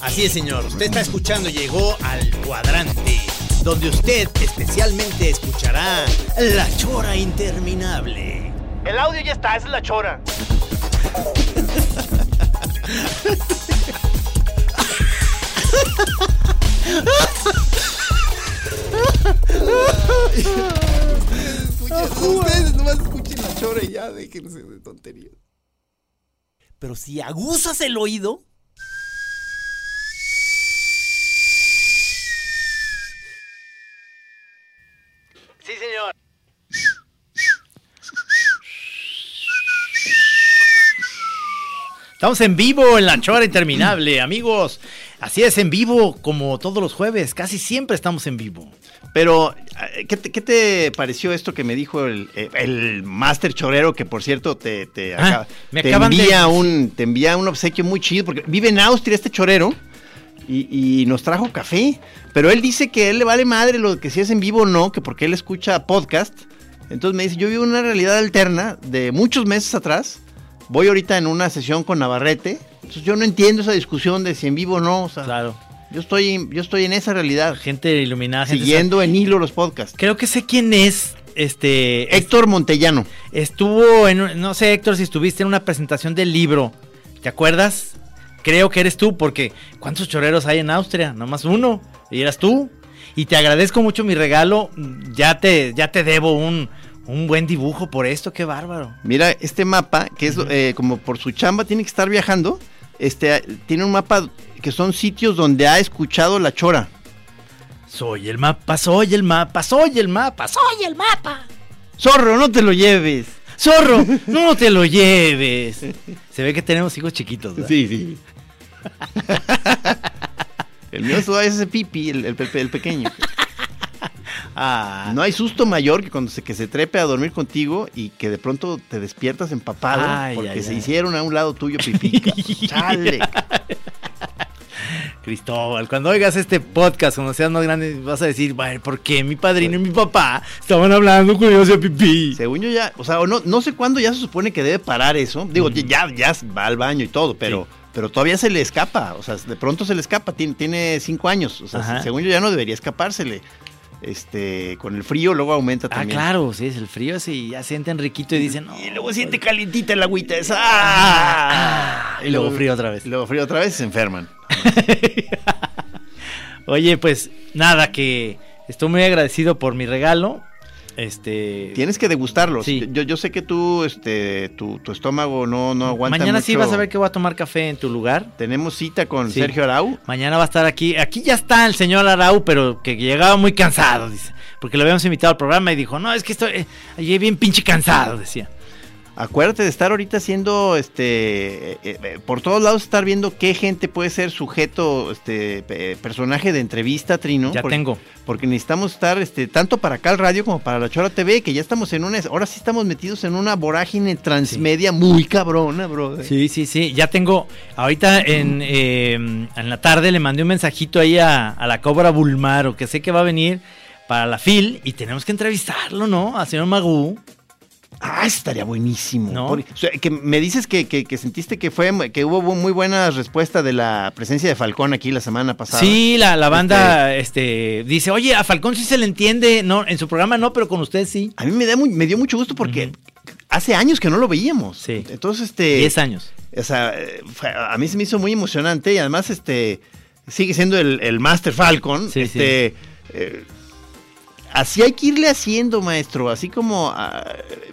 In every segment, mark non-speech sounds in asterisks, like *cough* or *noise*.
Así es, señor. Usted está escuchando, llegó al cuadrante, donde usted especialmente escuchará la chora interminable. El audio ya está, esa es la Chora. Ustedes nomás escuchen la chora y ya déjense de tonterías. Pero si aguzas el oído. Sí, señor. Estamos en vivo en la chora interminable, amigos. Así es, en vivo, como todos los jueves. Casi siempre estamos en vivo. Pero, eh, ¿qué te, qué te pareció esto que me dijo el, eh, el Master Chorero? Que por cierto te, te, Ah, acaba- me te acaban de- envía un, te envía un obsequio muy chido, porque vive en Austria este chorero y, y nos trajo café. Pero él dice que a él le vale madre lo que si es en vivo o no, que porque él escucha podcast. Entonces me dice, yo vivo una realidad alterna de muchos meses atrás. Voy ahorita en una sesión con Navarrete. Entonces yo no entiendo esa discusión de si en vivo o no. O sea, Claro. yo, estoy, yo estoy en esa realidad. Gente iluminada, gente Siguiendo en hilo los podcasts. Creo que sé quién es. Este. Héctor Montellano. Estuvo en. No sé, Héctor, si estuviste en una presentación del libro. ¿Te acuerdas? Creo que eres tú, porque ¿cuántos choreros hay en Austria? Nomás uno. Y eras tú. Y te agradezco mucho mi regalo. Ya te, ya te debo un, un buen dibujo por esto. Qué bárbaro. Mira, este mapa, que es eh, como por su chamba tiene que estar viajando, este, tiene un mapa que son sitios donde ha escuchado la chora. Soy el mapa, soy el mapa, soy el mapa, soy el mapa. Zorro, no te lo lleves. Zorro, *laughs* no te lo lleves. Se ve que tenemos hijos chiquitos. ¿verdad? Sí, sí. *laughs* el mío todavía es ese pipi, el, el el pequeño. Ah, No hay susto mayor que cuando se, que se trepe a dormir contigo y que de pronto te despiertas empapado Ay, porque ay, se ay. hicieron a un lado tuyo pipí. *laughs* Chale. Cristóbal, cuando oigas este podcast, cuando seas más grande, vas a decir, "Bueno, ¿por qué mi padrino y mi papá estaban hablando cuando yo hacía pipí? Según yo ya, o sea, o no, no sé cuándo ya se supone que debe parar eso. Digo, ya, ya va al baño y todo, pero, pero todavía se le escapa. O sea, de pronto se le escapa. Tiene, tiene cinco años. O sea, Ajá. según yo ya no debería escapársele. Este, con el frío luego aumenta Ah, también. claro, sí, es el frío, sí, ya sienten riquito y dicen, no. Y luego siente calientita el agüita esa. ¡Ah! Y luego frío otra vez. Y luego frío otra vez y se enferman. *laughs* Oye, pues nada, que estoy muy agradecido por mi regalo. Este. Tienes que degustarlos. Sí. Yo, yo sé que tú, este, tu, tu estómago no, no aguanta Mañana sí vas a ver que voy a tomar café en tu lugar. Tenemos cita con Sí. Sergio Arau. Mañana va a estar aquí. Aquí ya está el señor Arau, pero que llegaba muy cansado, dice. Porque lo habíamos invitado al programa y dijo, no, es que estoy eh, bien pinche cansado, decía. Acuérdate de estar ahorita haciendo, este, eh, eh, por todos lados estar viendo qué gente puede ser sujeto, este, eh, personaje de entrevista, Trino. Ya porque, tengo. Porque necesitamos estar, este, tanto para acá el radio como para la Chora TV, que ya estamos en una, ahora sí estamos metidos en una vorágine transmedia muy cabrona, bro. Sí, sí, sí. Ya tengo. Ahorita en, eh, en la tarde le mandé un mensajito ahí a, a la Cobra Bulmaro, que sé que va a venir para la FIL y tenemos que entrevistarlo, ¿no? Al señor Magú. Ah, estaría buenísimo. ¿No? Por- o sea, que me dices que, que- que sentiste que fue que hubo muy buena respuesta de la presencia de Falcón aquí la semana pasada. Sí, la, la banda este, dice, oye, a Falcón sí se le entiende, no, en su programa no, pero con usted sí. A mí me, da muy- me dio mucho gusto porque hace años que no lo veíamos. Sí. Entonces, este. 10 años. O sea, a mí se me hizo muy emocionante y además, este. Sigue siendo el, el Master Falcon. Sí, este. eh, así hay que irle haciendo, maestro. Así como ah,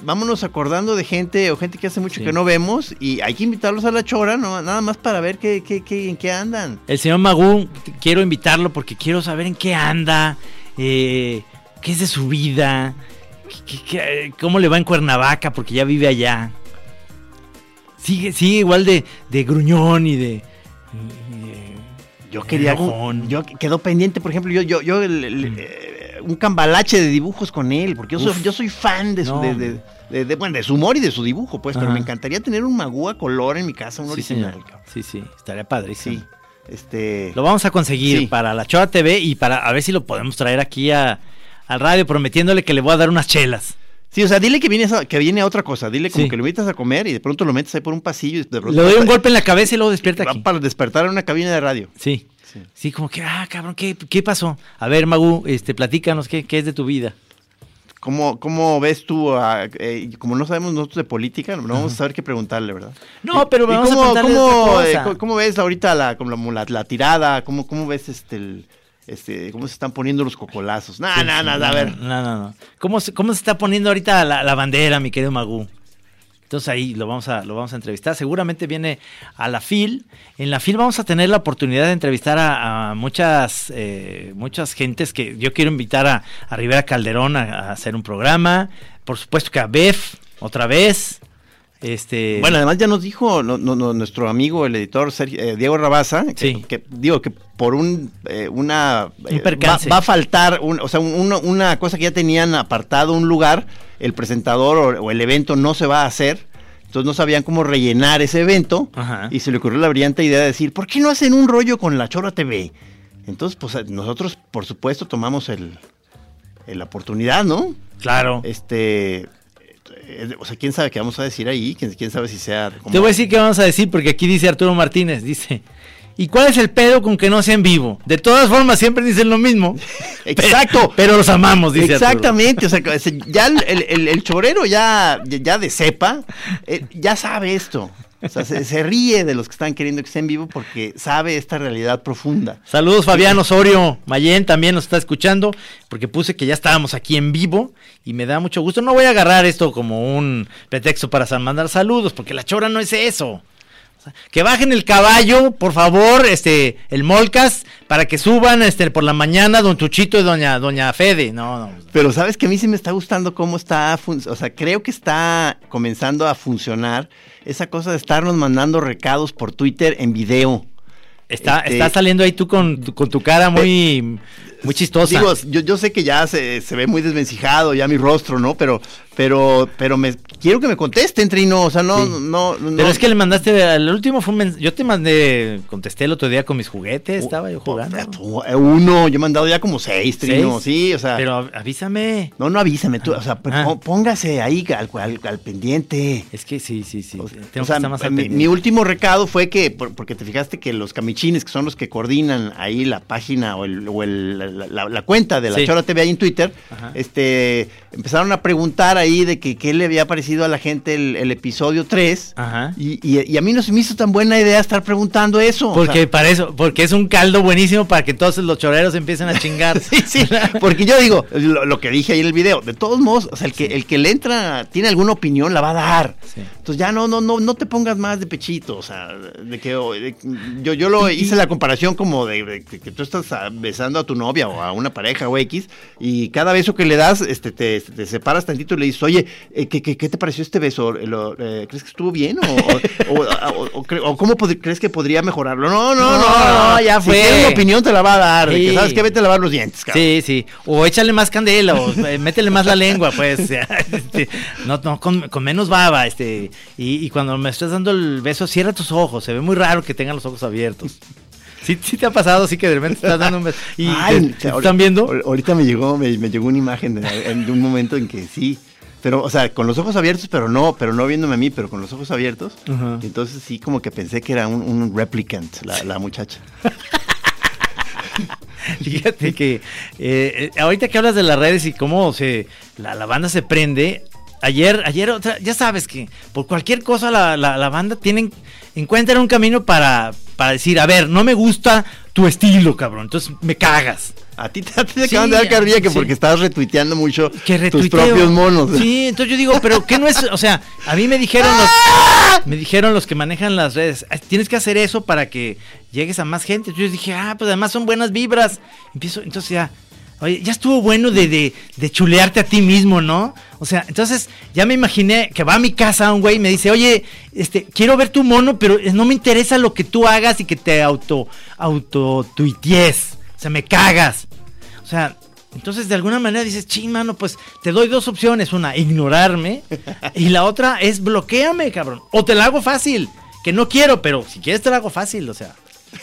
vámonos acordando de gente o gente que hace mucho Sí. que no vemos y hay que invitarlos a la chora, ¿no? Nada más para ver qué, qué, qué- en qué andan. El señor Magú, t- quiero invitarlo porque quiero saber en qué anda, eh, qué es de su vida, qué- qué- qué- cómo le va en Cuernavaca porque ya vive allá. Sigue, sigue igual de, de gruñón y de... y de- Yo quería yo quedó pendiente, por ejemplo, yo yo yo el- el- eh, un cambalache de dibujos con él, porque yo soy, yo soy fan de su No, de, de- de- de- bueno, de su humor y de su dibujo, pues, pero me encantaría tener un magú a color en mi casa, un Sí, original. señor. Sí, sí, estaría padrísimo. Sí. Este Lo vamos a conseguir Sí. para la Chora TV y para a ver si lo podemos traer aquí a, al radio prometiéndole que le voy a dar unas chelas. Sí, o sea, dile que viene a, que viene a otra cosa, dile como Sí. que lo invitas a comer y de pronto lo metes ahí por un pasillo y de pronto Le doy un golpe en la cabeza y luego despierta va aquí. para despertar en una cabina de radio. Sí. Sí. Sí, como que, ah, cabrón, ¿qué, qué pasó? A ver, Magu, este, platícanos, ¿qué, qué es de tu vida? ¿Cómo, cómo ves tú, a- eh, como no sabemos nosotros de política, no vamos a saber qué preguntarle, ¿verdad? No, pero ¿Y vamos a cómo, preguntarle cómo, otra eh, cosa. cómo- ves ahorita la, como la, la tirada? ¿Cómo, cómo ves este, el- este, cómo se están poniendo los cocolazos? No, no, no, a ver. No, no, no. ¿Cómo se, cómo se está poniendo ahorita la, la bandera, mi querido Magú? Entonces ahí lo vamos, a, lo vamos a entrevistar. Seguramente viene a la FIL. En la FIL vamos a tener la oportunidad de entrevistar a, muchas, eh, muchas gentes que yo quiero invitar a, a Rivera Calderón a, a hacer un programa. Por supuesto que a Bef, otra vez. Este, Bueno, además ya nos dijo no- no- no, nuestro amigo, el editor Sergio- eh, Diego Rabaza, que, Sí. que digo que por un eh, una Un eh, va, a faltar, un- o sea, un- una cosa que ya tenían apartado un lugar, el presentador o, o el evento no se va a hacer. Entonces no sabían cómo rellenar ese evento Ajá. y se le ocurrió la brillante idea de decir, ¿por qué no hacen un rollo con la Chora TV? Entonces, pues nosotros, por supuesto, tomamos el, el- la oportunidad, ¿no? claro. Este, o sea, quién sabe qué vamos a decir ahí, quién, quién sabe si sea. como- Te voy a decir qué vamos a decir porque aquí dice Arturo Martínez, dice, ¿y cuál es el pedo con que no sea en vivo? De todas formas siempre dicen lo mismo. *laughs* Exacto. Pero los amamos, dice Arturo. Exactamente, o sea, ya el, el- el- el chorero ya, ya de cepa, eh, ya sabe esto. O sea, se, se ríe de los que están queriendo que esté en vivo porque sabe esta realidad profunda. Saludos Fabián Osorio, Mayen también nos está escuchando porque puse que ya estábamos aquí en vivo y me da mucho gusto. No voy a agarrar esto como un pretexto para mandar saludos porque la chora no es eso. Que bajen el caballo, por favor, este, el Molcas, para que suban este, por la mañana Don Tuchito y Doña, Doña Fede. No, no. Pero sabes que a mí sí me está gustando cómo está, o sea, creo que está comenzando a funcionar esa cosa de estarnos mandando recados por Twitter en video. Está, Este- está saliendo ahí tú con, tu- con tu cara muy, muy chistosa. Digo, yo, yo sé que ya se, se ve muy desvencijado ya mi rostro, ¿no? Pero, pero, pero me quiero que me contesten, Trino. O sea, no, Sí. no, no. Pero es que le mandaste, el último fue un mens- yo te mandé, contesté el otro día con mis juguetes, estaba yo jugando. Eh, Uno, yo he mandado ya como seis, Trino. ¿Seis? Sí, o sea. Pero av- avísame. No, no avísame tú, o sea, pues, Ah. pó- póngase ahí al, al- al pendiente. Es que sí, sí, sí. O, tengo o que sea, estar más al mi, mi último recado fue que, por- porque te fijaste que los camichines, que son los que coordinan ahí la página o, el, o el- la, la- la cuenta de la Sí. Chora TV ahí en Twitter, Ajá. este, empezaron a preguntar ahí de que qué le había parecido a la gente el, el episodio 3. Ajá. Y, y- y a mí no se me hizo tan buena idea estar preguntando eso. o Porque sea, para eso, porque es un caldo buenísimo para que entonces los choreros empiecen a chingar. *laughs* Sí, sí, porque yo digo, lo, lo que dije ahí en el video, de todos modos, o sea, el que, el que le entra, tiene alguna opinión, la va a dar. Sí. Entonces ya no, no, no, no te pongas más de pechito, o sea, de que de- yo, yo lo hice la comparación como de, que tú estás ah, besando a tu novia o a una pareja o X, y cada beso que le das, este, te, te separas tantito y le dices, oye, eh, ¿qué, qué, qué te pareció este beso? Lo- eh, ¿Crees que estuvo bien? ¿O, cómo crees que podría mejorarlo? No, no, no, No, ya Si fue. una opinión te la va a dar, de que Sí. sabes que vete a lavar los dientes, cabrón. Sí, sí. O échale más candela, o eh, métele más la lengua, pues. *laughs* Este, no, no, con, con menos baba, este. Y, y cuando me estás dando el beso, cierra tus ojos. Se ve muy raro que tengan los ojos abiertos. Sí, sí te ha pasado, sí que de repente estás dando un beso. Y Ay, te- te están viendo. ahor- Ahorita me llegó, me, me llegó una imagen de, de un momento en que sí. Pero, o sea, con los ojos abiertos, pero no, pero no viéndome a mí, pero con los ojos abiertos. Entonces sí, como que pensé que era un, un replicant, la, la muchacha. *laughs* Fíjate que eh, eh, ahorita que hablas de las redes y cómo se la, la banda se prende, ayer, ayer otra, ya sabes que por cualquier cosa la, la, la banda tienen, encuentran un camino para, para decir, a ver, no me gusta tu estilo, cabrón, entonces me cagas. A ti te, te Sí, acaban de dar carrilla que sí. porque estabas retuiteando mucho Que tus propios monos. Sí, entonces yo digo, pero ¿qué no es? O sea, a mí me dijeron ¡Ah! los, me dijeron los que manejan las redes, "Ah, tienes que hacer eso para que llegues a más gente. Entonces yo dije, ah, pues además son buenas vibras. Empiezo, entonces ya, oye, ya estuvo bueno de, de, de chulearte a ti mismo, ¿no? O sea, entonces ya me imaginé que va a mi casa un güey y me dice, oye, este, quiero ver tu mono, pero no me interesa lo que tú hagas y que te auto, auto tuitees. O sea, me cagas. O sea, entonces de alguna manera dices, ching, mano, pues te doy dos opciones. Una, ignorarme. *laughs* y la otra es bloqueame, cabrón. O te la hago fácil. Que no quiero, pero si quieres te la hago fácil, o sea,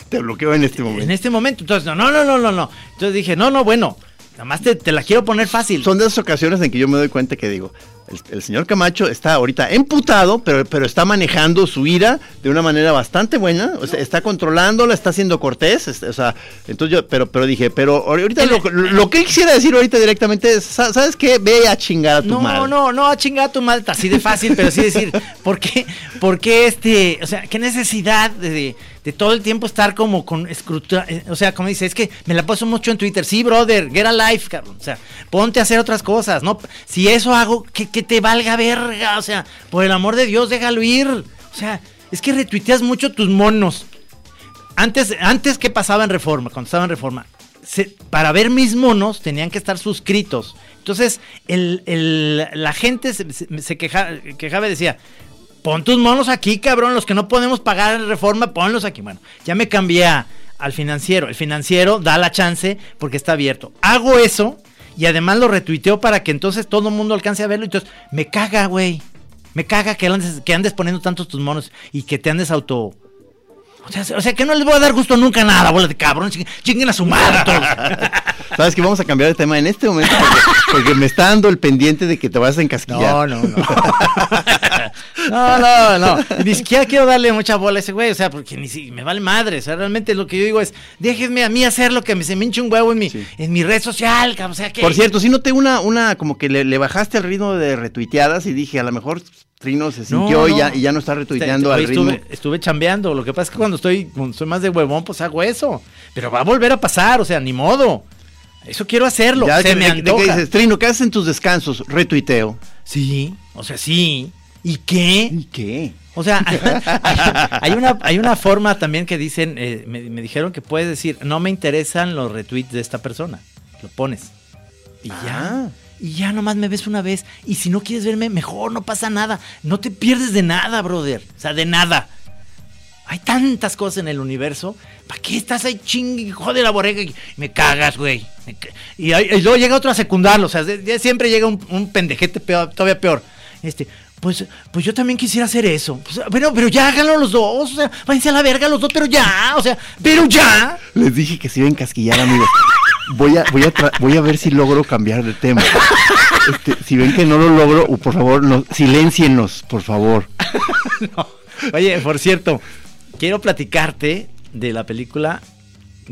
Te bloqueo en este momento. en este momento. Entonces, no, no, no, no, no, no. Entonces dije, no, no, bueno, nada más te, te la quiero poner fácil. Son de esas ocasiones en que yo me doy cuenta que digo, el, el señor Camacho está ahorita emputado, pero, pero está manejando su ira de una manera bastante buena, o sea, está controlándola, está siendo cortés, es- o sea, entonces yo, pero, pero dije, pero ahorita lo, lo que él quisiera decir ahorita directamente es, "Sa- ¿sabes qué? Ve a chingar a tu No, madre. no, no, a chingar a tu madre, así de fácil, pero sí decir, *laughs* ¿por qué, por qué este, o sea, qué necesidad de, de- de todo el tiempo estar como con escruta, eh, o sea, como dice, es que me la paso mucho en Twitter, sí, brother, get a life, cabrón, o sea, ponte a hacer otras cosas, ¿no? Si eso hago, que, que te valga verga, o sea, por el amor de Dios, déjalo ir, o sea, es que retuiteas mucho tus monos. Antes, antes ¿qué pasaba en Reforma? Cuando estaba en Reforma, para ver mis monos tenían que estar suscritos. Entonces, el, el- la gente se queja- quejaba y decía, pon tus monos aquí, cabrón, los que no podemos pagar en Reforma, ponlos aquí. Bueno, ya me cambié al financiero. El financiero da la chance porque está abierto. Hago eso y además lo retuiteo para que entonces todo el mundo alcance a verlo. Entonces, me caga, güey. Me caga que que andes poniendo tantos tus monos y que te andes auto... O sea, o sea, que no les voy a dar gusto nunca nada, bola de cabrón. chinguen- a su madre todos. *laughs* Sabes que vamos a cambiar de tema en este momento porque, porque me está dando el pendiente de que te vas a encasquillar. No, no, no. *laughs* No, no, no. Y Ni siquiera quiero darle mucha bola a ese güey, o sea, porque ni si me vale madre. O sea, realmente lo que yo digo es, déjenme a mí hacer lo que me se me hinche un huevo en mi, Sí. en mi red social. O sea, que. Por cierto, sí noté una, una como que le, le bajaste el ritmo de retuiteadas y dije, a lo mejor Trino se No, sintió Y, ya, y ya no está retuiteando Oye, al ritmo. estuve, estuve chambeando. Lo que pasa es que cuando estoy, cuando soy más de huevón, pues hago eso. Pero va a volver a pasar, o sea, ni modo. Eso quiero hacerlo. Ya, se me de- de que antoja. dices, Trino, ¿qué haces en tus descansos? Retuiteo. Sí, o sea, sí. ¿Y qué? ¿Y qué? O sea, *laughs* hay una, hay una forma también que dicen, eh, me, me dijeron que puedes decir, no me interesan los retweets de esta persona. Lo pones. Y ya. Y ya nomás me ves una vez. Y si no quieres verme, mejor, no pasa nada. No te pierdes de nada, brother. O sea, de nada. Hay tantas cosas en el universo. ¿Para qué estás ahí chingue, jode la borrega? Y me cagas, güey. Y, luego llega otro a secundarlo. O sea, siempre llega un, pendejete peor- todavía peor. Este, pues, pues yo también quisiera hacer eso. Pues, pero, pero ya háganlo los dos. O sea, váyanse a la verga los dos, pero ya. O sea, pero ya. Les dije que se iba a encasquillar, amigos. Voy a, voy a, voy a ver si logro cambiar de tema. Este, si ven que no lo logro, por favor, no, siléncienos, por favor. *laughs* Oye, por cierto, quiero platicarte de la película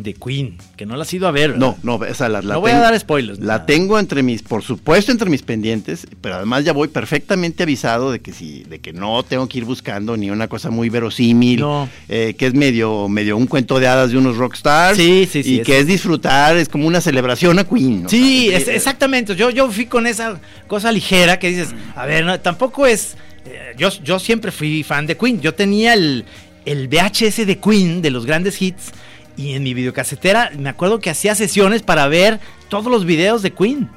de Queen, que no la has ido a ver. No, ¿verdad? no, o sea, la, la No voy a dar spoilers, La nada. tengo entre mis, por supuesto, entre mis pendientes, pero además ya voy perfectamente avisado de que si, de que no tengo que ir buscando ni una cosa muy verosímil, No. eh, que es medio, medio un cuento de hadas de unos rockstars. Sí, sí, sí, Y es- que es disfrutar, es como una celebración a Queen. Sí, es- eh, exactamente. Yo, yo fui con esa cosa ligera que dices, a ver, no, tampoco es. eh, yo, yo siempre fui fan de Queen. Yo tenía el, el VHS de Queen, de los grandes hits, y en mi videocasetera me acuerdo que hacía sesiones para ver todos los videos de Queen.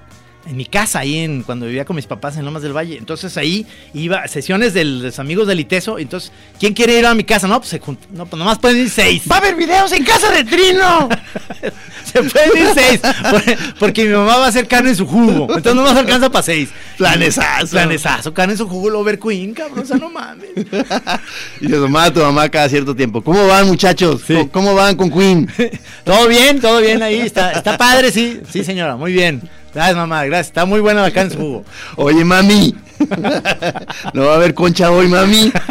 En mi casa, ahí en, cuando vivía con mis papás en Lomas del Valle. Entonces ahí iba, sesiones de los amigos del Iteso. Entonces, ¿quién quiere ir a mi casa? No, pues, se junt- no, pues nomás pueden ir seis. ¡Va a haber videos en casa de Trino! *laughs* Se pueden ir seis. por- Porque mi mamá va a hacer carne en su jugo. Entonces no más alcanza para seis. Planesazo. Planesazo, carne en su jugo, Lover Queen, cabrón. O sea, no mames. *laughs* y le tomaba tu mamá cada cierto tiempo. ¿Cómo van, muchachos? Sí. ¿Cómo, cómo van con Queen? *laughs* Todo bien, todo bien ahí. Está, está padre, sí. Sí, señora, muy bien. Gracias, mamá, gracias. Está muy buena la su jugo. *laughs* Oye, mami. *laughs* no va a haber concha hoy, mami. *laughs*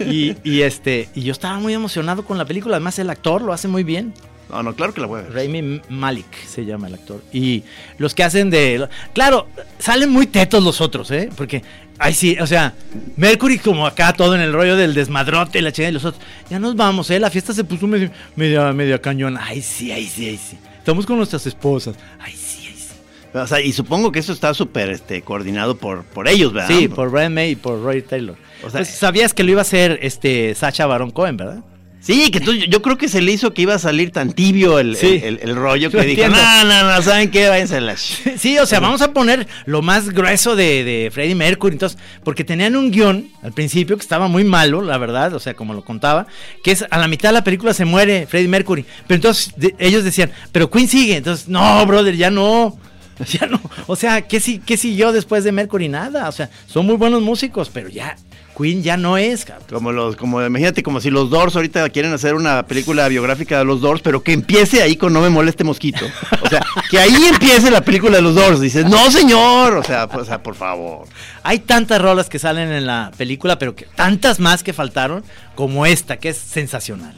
Y, y, este, y yo estaba muy emocionado con la película. Además, el actor lo hace muy bien. No, no, claro que la voy a ver. Raimi Malik se llama el actor. Y los que hacen de. Claro, salen muy tetos los otros, ¿eh? Porque, ay, sí, o sea, Mercury como acá todo en el rollo del desmadrote, la chingada y los otros. Ya nos vamos, ¿eh? La fiesta se puso medio, media, media cañón. Ay, sí, ay, sí, ay, sí. Estamos con nuestras esposas. Ay, sí, ay, sí. O sea, y supongo que eso está súper este, coordinado por, por ellos, ¿verdad? Sí, por Brian May y por Roy Taylor. O sea, pues, sabías que lo iba a hacer este Sacha Baron Cohen, ¿verdad? Sí, que tú, yo creo que se le hizo que iba a salir tan tibio el, sí, el, el, el rollo que dijo, no, no, no, ¿saben qué? Váyanse la... *laughs* Sí, o sea, vamos a poner lo más grueso de, de Freddie Mercury, entonces, porque tenían un guion al principio que estaba muy malo, la verdad, o sea, como lo contaba, que es a la mitad de la película se muere Freddie Mercury, pero entonces de, ellos decían, pero Queen sigue, entonces, no, brother, ya no... *laughs* Ya no, o sea, ¿qué, ¿qué siguió después de Mercury? Nada, o sea, son muy buenos músicos, pero ya, Queen ya no es, cabrón. Como los, como imagínate, como si los Doors ahorita quieren hacer una película biográfica de los Doors, pero que empiece ahí con No me moleste mosquito. O sea, que ahí empiece la película de los Doors. Dices, no señor, o sea, pues, o sea, por favor. Hay tantas rolas que salen en la película, pero que tantas más que faltaron, como esta, que es sensacional.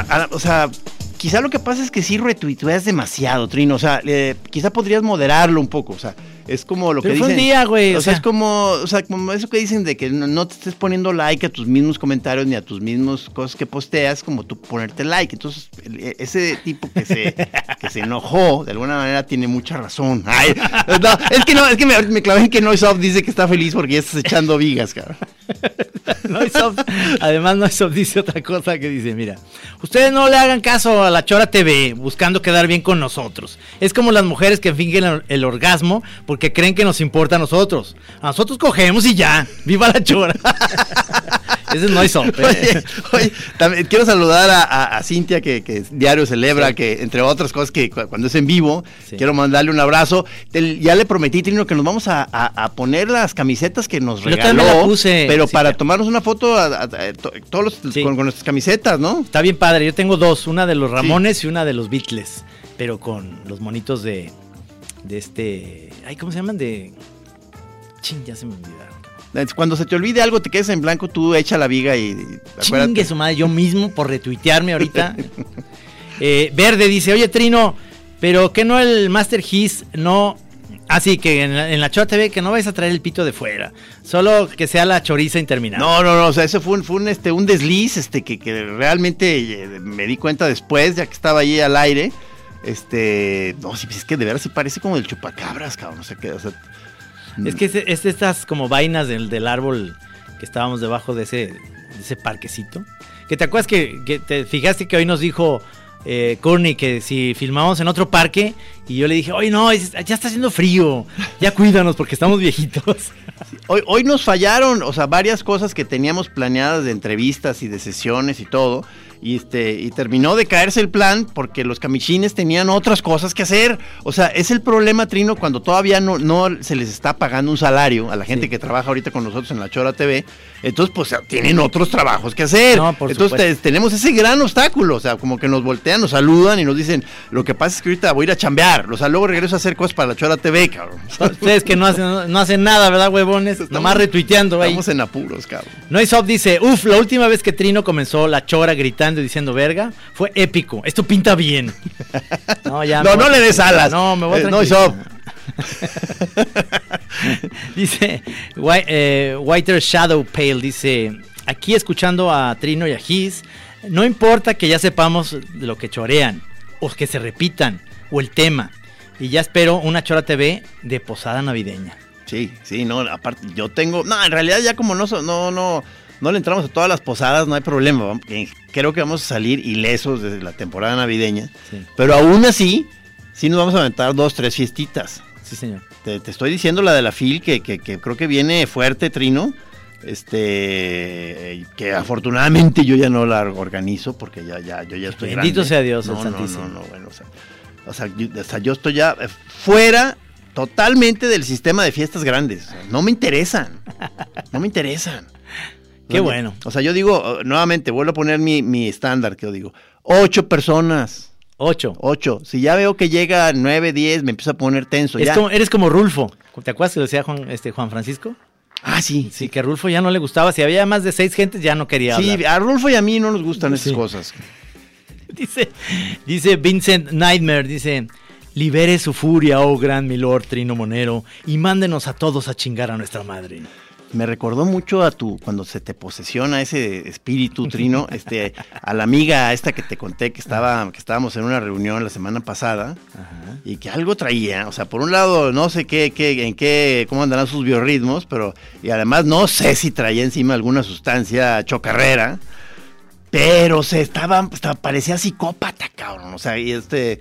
A- a- o sea, quizá lo que pasa es que sí retuiteas demasiado, Trino. O sea, eh, quizá podrías moderarlo un poco. O sea, es como lo Pero que fue un dicen. día, güey, O, o sea, sea. es como, o sea, como eso que dicen de que no, no te estés poniendo like a tus mismos comentarios ni a tus mismos cosas que posteas, como tú ponerte like. Entonces, e- ese tipo que se, *laughs* que se enojó, de alguna manera tiene mucha razón. Ay, no, es que no, es que me, me clavé en que Noisoft dice que está feliz porque ya estás echando vigas, cabrón. *laughs* *laughs* Noisoft, además Noisoft dice otra cosa que dice, mira, ustedes no le hagan caso a la Chora TV buscando quedar bien con nosotros. Es como las mujeres que fingen el, orgasmo porque creen que nos importa a nosotros. A nosotros cogemos y ya. ¡Viva la Chora! *laughs* Ese es. ¿eh? *laughs* Oye, oye, también quiero saludar a, a- a Cintia que, que diario celebra, Sí. que entre otras cosas que cu- cuando es en vivo, Sí. quiero mandarle un abrazo. Te- ya le prometí, Trino, que nos vamos a, poner las camisetas que nos Yo regaló. también la puse, pero para tomarnos una foto to- todos los- con, con nuestras camisetas, ¿no? Está bien padre. Yo tengo dos, una de los Ramones y una de los Beatles, pero con los monitos de de este, ay, ¿cómo se llaman? De Ching, ya se me olvidaron. Cuando se te olvide algo, te quedes en blanco, tú echa la viga y, acuérdate. Chingue su madre, yo mismo por retuitearme ahorita. *laughs* Eh, Verde dice, oye Trino, pero que no el Master His no... Así que en la, en la Chora TV que no vais a traer el pito de fuera. Solo que sea la choriza interminable. No, no, no, o sea, eso fue un, fue un, este, un desliz este, que, que realmente eh, me di cuenta después, ya que estaba ahí al aire. Este, no, sí, pues es que de verdad sí parece como el chupacabras, cabrón, o sea, que, o sea, Es que es, es estas como vainas del, del árbol que estábamos debajo de ese, de ese parquecito. Que te acuerdas que, que te fijaste que hoy nos dijo eh, Courtney que si filmamos en otro parque y yo le dije, oye no, ya está haciendo frío, ya cuídanos porque estamos viejitos. *laughs* Hoy, hoy nos fallaron, o sea, varias cosas que teníamos planeadas de entrevistas y de sesiones y todo. Y, este, y terminó de caerse el plan porque los camichines tenían otras cosas que hacer. O sea, es el problema, Trino, cuando todavía no, no se les está pagando un salario a la gente Sí. que trabaja ahorita con nosotros en la Chora TV. Entonces, pues tienen otros trabajos que hacer. No, por Entonces, te- tenemos ese gran obstáculo. O sea, como que nos voltean, nos saludan y nos dicen, lo que pasa es que ahorita voy a ir a chambear. O sea, luego regreso a hacer cosas para la Chora TV, cabrón. *laughs* Ustedes que no hacen, no hacen nada, ¿verdad, huevones? Nomás retuiteando ahí. Estamos en apuros, cabrón. Noisop dice, uff, la última vez que Trino comenzó la chora gritando y diciendo verga, fue épico. Esto pinta bien. *laughs* No, ya. No, le des alas. No, me voy a Eh, no, tranquilizar. *laughs* dice Whi- eh, Whiter Shadow Pale, dice, aquí escuchando a Trino y a Giz, no importa que ya sepamos lo que chorean, o que se repitan, o el tema. Y ya espero una Chora TV de posada navideña. Sí, sí, no, aparte, yo tengo, no, en realidad ya como no, no, no, no le entramos a todas las posadas, no hay problema, eh, creo que vamos a salir ilesos desde la temporada navideña, Sí, pero aún así, sí nos vamos a aventar dos, tres fiestitas. sí señor. Te, te estoy diciendo la de la FIL, que, que, que creo que viene fuerte, Trino, este, que afortunadamente yo ya no la organizo, porque ya, ya, yo ya estoy Bendito grande. sea Dios, el no, no, Santísimo. no, no, bueno, o sea, o sea, yo, o sea, yo estoy ya eh, fuera totalmente del sistema de fiestas grandes. O sea, no me interesan. No me interesan. Qué No, bueno. O sea, yo digo, eh, nuevamente, vuelvo a poner mi, mi estándar, que yo digo, ocho personas. Ocho. Ocho. Si ya veo que llega nueve, diez, me empiezo a poner tenso. Es ya. como- eres como Rulfo. ¿Te acuerdas que lo decía Juan, este, Juan Francisco? Ah, sí. Sí, que a Rulfo ya no le gustaba. Si había más de seis gentes, ya no quería Sí, hablar. a Rulfo y a mí no nos gustan esas Sí. cosas. *laughs* Dice, dice Vincent Nightmare, dice, libere su furia, oh gran milord Trino Monero, y mándenos a todos a chingar a nuestra madre. Me recordó mucho a tu, cuando se te posesiona ese espíritu trino, *laughs* este, a la amiga esta que te conté que estaba, que estábamos en una reunión la semana pasada Ajá. y que algo traía. O sea, por un lado, no sé qué, qué, en qué, cómo andarán sus biorritmos, pero, y además no sé si traía encima alguna sustancia chocarrera, pero se estaba, estaba- parecía psicópata, cabrón. O sea, y este,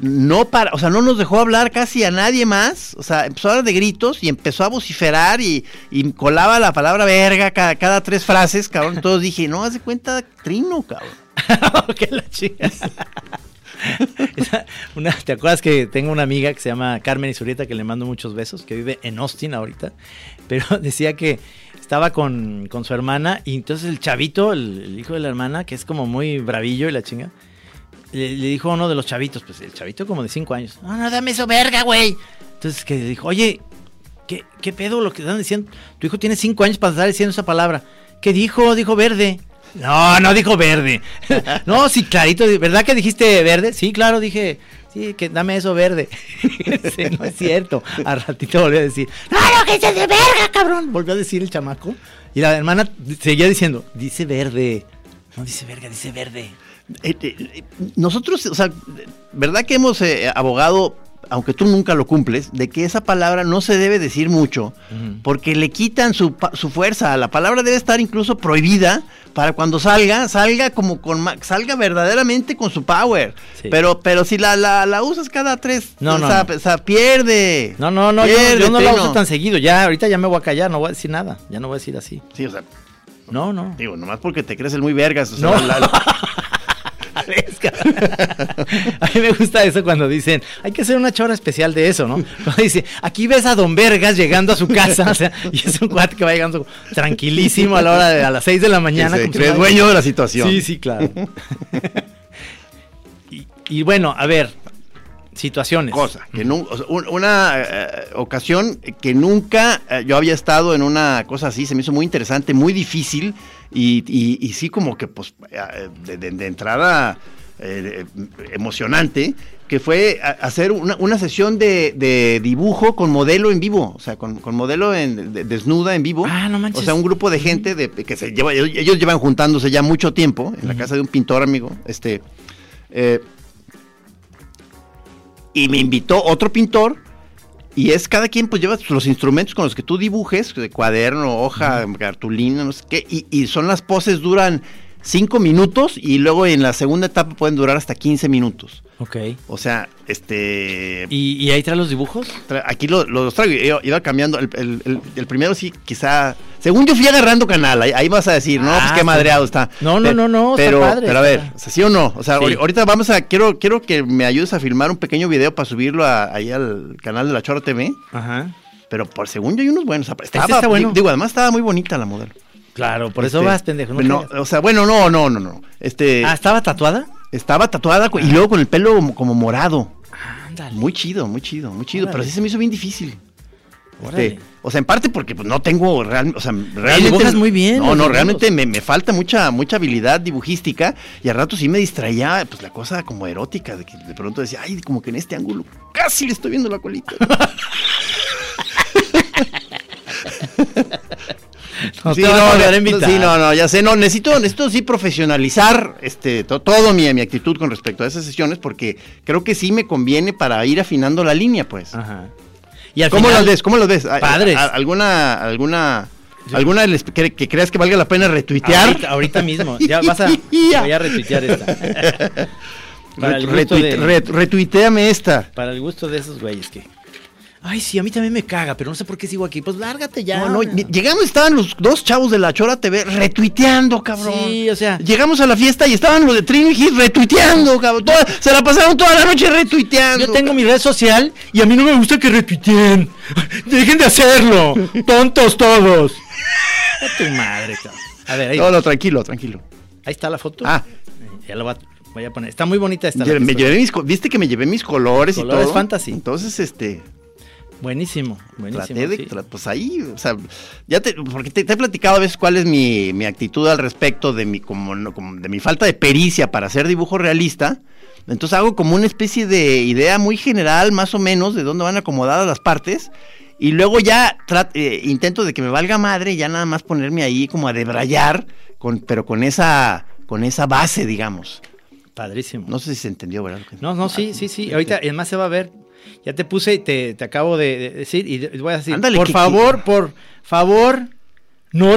no para, o sea, no nos dejó hablar casi a nadie más. O sea, empezó a hablar de gritos y empezó a vociferar y, colaba la palabra verga cada, cada tres frases, cabrón. Entonces dije, no, haz de cuenta, trino, cabrón. *laughs* que la. *laughs* Esa- una, ¿Te acuerdas que tengo una amiga que se llama Carmen Isurieta que le mando muchos besos, que vive en Austin ahorita? Pero *laughs* decía que estaba con, con su hermana y entonces el chavito, el hijo de la hermana, que es como muy bravillo y la chinga, le, dijo uno de los chavitos, pues el chavito como de cinco años, no, no, dame eso, verga, güey. Entonces que dijo, oye, ¿qué, ¿qué pedo lo que están diciendo? Tu hijo tiene cinco años para estar diciendo esa palabra. ¿Qué dijo? Dijo verde. No, no dijo verde. *laughs* No, sí, clarito. ¿Verdad que dijiste verde? Sí, claro, dije. Sí, que dame eso verde. *laughs* No es cierto. Al ratito volvió a decir, no, no, que dices de verga, cabrón. Volvió a decir el chamaco. Y la hermana seguía diciendo, dice verde. No dice verga, dice verde. Eh, eh, nosotros, o sea, ¿verdad que hemos eh, abogado, aunque tú nunca lo cumples, de que esa palabra no se debe decir mucho, porque le quitan su, su fuerza? La palabra debe estar incluso prohibida para cuando salga, salga como con salga verdaderamente con su power. Sí. Pero, pero si la, la, la usas cada tres, No, o no, sea, no. o sea, pierde. No, no, no, yo, Pierde, yo no la uso tan seguido. Ya, ahorita ya me voy a callar, no voy a decir nada. Ya no voy a decir así. Sí, o sea, No, no. digo, nomás porque te crees el muy vergas. o sea, No. la- la- *laughs* A mí me gusta eso cuando dicen, hay que hacer una chora especial de eso, ¿no? Cuando dice, aquí ves a Don Vergas llegando a su casa, o sea, y es un cuate que va llegando tranquilísimo a la hora de a las 6 de la mañana. que se dueño de la situación. Sí, sí, claro. *laughs* y, y bueno, a ver, situaciones. cosa, que una eh, ocasión que nunca eh, yo había estado en una cosa así, se me hizo muy interesante, muy difícil y, y- y sí como que pues eh, de, de- de entrada eh, emocionante, que fue hacer una, una sesión de, de dibujo con modelo en vivo, o sea, con, con modelo en, de- desnuda en vivo. Ah, no manches. O sea, un grupo de gente de, que se lleva, ellos ellos llevan juntándose ya mucho tiempo en la casa de un pintor amigo, este... eh, y me invitó otro pintor y es cada quien pues lleva los instrumentos con los que tú dibujes, de cuaderno, hoja, cartulina, no sé qué, y, y son las poses duran cinco minutos y luego en la segunda etapa pueden durar hasta 15 minutos. Ok. O sea, este... ¿Y, y ahí trae los dibujos? tra- Aquí lo- los traigo, iba, iba cambiando. El, el- el- el primero sí, quizá. Según yo fui agarrando canal, ahí, ahí vas a decir, no, Ah, pues qué madreado está. No, no, no, no, está Pero, padre, pero a ver, está- o sea, ¿sí o no? O sea, Sí. ahorita vamos a. Quiero, quiero que me ayudes a filmar un pequeño video para subirlo a- ahí al canal de la Chora TV. Ajá. Pero por segundo hay unos buenos. Estaba, está bueno. Digo, además estaba muy bonita la modelo. Claro, por eso Este, vas, pendejo. No o sea, bueno, no, no, no, no. Este. Ah, ¿estaba tatuada? Estaba tatuada y luego con el pelo como, como morado. Ándale. Muy chido, muy chido, muy chido. Órale. Pero sí se me hizo bien difícil. Este, o sea, en parte porque pues, no tengo real, o sea, realmente. dibujas muy bien, No, no, realmente me, me falta mucha, mucha habilidad dibujística y al rato sí me distraía, pues la cosa como erótica, de que de pronto decía, ay, como que en este ángulo casi le estoy viendo la colita. *laughs* *laughs* No sí, no, sí, no, no, ya sé, no, necesito, necesito sí profesionalizar este, to- todo mi, mi actitud con respecto a esas sesiones porque creo que sí me conviene para ir afinando la línea, pues. Ajá. Y al ¿Cómo final- las ves? ¿Cómo las ves? ¿A- Padres. ¿Alguna, alguna, alguna que, que creas que valga la pena retuitear? Ahorita, ahorita mismo. Ya vas a. *laughs* Ya. Voy a retuitear esta. *laughs* Retu- retuiteame esta. para el gusto de esos güeyes que. Ay, sí, a mí también me caga, pero no sé por qué sigo aquí. Pues lárgate ya. No, no, llegamos, estaban los dos chavos de la Chora TV retuiteando, cabrón. Sí, o sea. Llegamos a la fiesta y estaban los de Trini Hit retuiteando, cabrón. Toda- se la pasaron toda la noche retuiteando. Yo tengo mi red social y a mí no me gusta que retuiteen. Dejen de hacerlo. Tontos todos. A tu madre, cabrón. A ver, ahí, No, no, tranquilo, tranquilo. ahí está la foto. Ah, Ya la voy a, voy a poner. Está muy bonita esta. me llevé mis, viste que me llevé mis colores, y Colores todo. fantasy. Entonces, este, Buenísimo, buenísimo. traté de, sí. pues ahí, o sea, ya te, porque te, te he platicado a veces cuál es mi, mi actitud al respecto de mi, como, no- como de mi falta de pericia para hacer dibujo realista. Entonces hago como una especie de idea muy general, más o menos, de dónde van acomodadas las partes. Y luego ya eh, intento de que me valga madre, ya nada más ponerme ahí como a debrayar, con, pero con esa, con esa base, digamos. Padrísimo. No sé si se entendió, ¿verdad? No, no, sí, sí, sí. Ahorita, además se va a ver. Ya te puse te, te acabo de, de decir y voy a decir. Ándale, por que- favor, que- por favor, no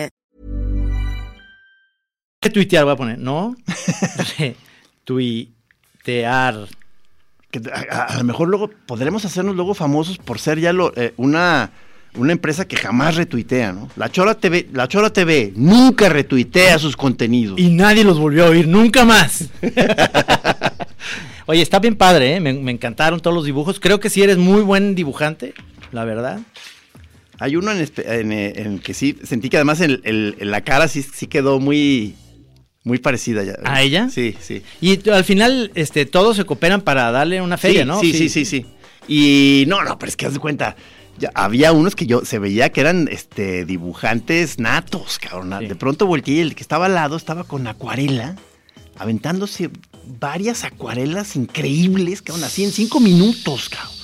Tuitear, voy a poner, no *laughs* tuitear. que a, a- a lo mejor luego podremos hacernos luego famosos por ser ya lo, eh, una una empresa que jamás retuitea, ¿no? La Chora TV, la Chora TV nunca retuitea sus contenidos. Y nadie los volvió a oír, nunca más. *laughs* Oye, está bien padre, ¿eh? me, me encantaron todos los dibujos. Creo que sí eres muy buen dibujante, la verdad. Hay uno en, eh, en que sí sentí que además en la cara sí, sí quedó muy, muy parecida ya. ¿A ella? Sí, sí. Y al final, este, todos se cooperan para darle una feria, sí, ¿no? Sí, sí, sí, sí. Y no, no, pero es que haz de cuenta. ya había unos que yo se veía que eran este dibujantes natos, cabrón. Sí. De pronto volteé y el que estaba al lado estaba con acuarela, aventándose varias acuarelas increíbles, cabrón, así en cinco minutos, cabrón.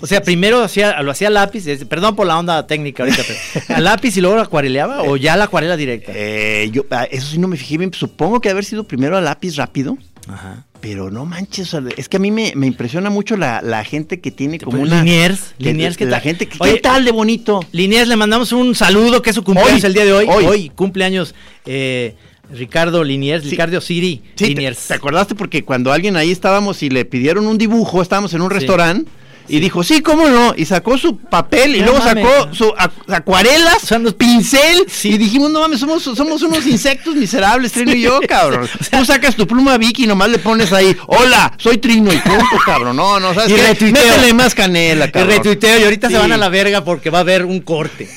O sea, primero hacía, lo hacía lápiz, perdón por la onda técnica ahorita, pero *laughs* ¿a lápiz y luego lo acuareleaba o ya la acuarela directa? Eh, yo, ah, eso sí no me fijé bien, supongo que haber sido primero a lápiz rápido, Ajá. pero no manches, o sea, es que a mí me, me impresiona mucho la, la gente que tiene como Pues, una... Liniers, que- Liniers, ¿qué la gente que... Oye, ¿Qué tal de bonito? Liniers, le mandamos un saludo, que es su cumpleaños Hoy, el día de hoy. hoy. Hoy, cumpleaños eh, Ricardo Liniers, Sí. Ricardo Siri Sí, te, Liniers. te acordaste porque cuando alguien ahí estábamos y le pidieron un dibujo, estábamos en un Sí. restaurante y dijo, sí, cómo no, y sacó su papel y No luego mames. sacó su acu- acuarelas, O sea, nos- pincel Sí. y dijimos, no mames, somos, somos unos insectos miserables, Trino y yo, cabrón. *laughs* Tú sacas tu pluma Vicky y nomás le pones ahí, hola, soy Trino y punto, cabrón. No, no, ¿sabes Y qué? retuiteo. Métele más canela, Y cabrón. retuiteo y ahorita se van a la verga porque va a haber un corte.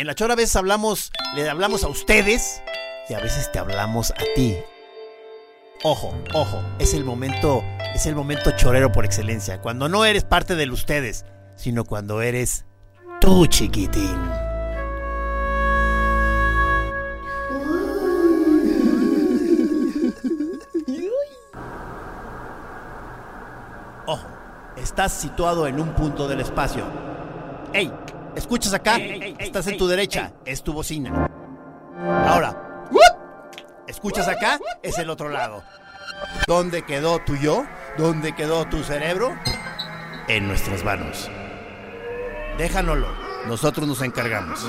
En la chora a veces hablamos, le hablamos a ustedes y a veces te hablamos a ti. Ojo, ojo, es el momento, es el momento chorero por excelencia, cuando no eres parte del ustedes, sino cuando eres tú, chiquitín. Ojo, estás situado en un punto del espacio. ¡Ey! ¿Escuchas acá? Estás en tu derecha, es tu bocina. Ahora, ¿escuchas acá? Es el otro lado. ¿Dónde quedó tu yo? ¿Dónde quedó tu cerebro? En nuestras manos. Déjanoslo, nosotros nos encargamos.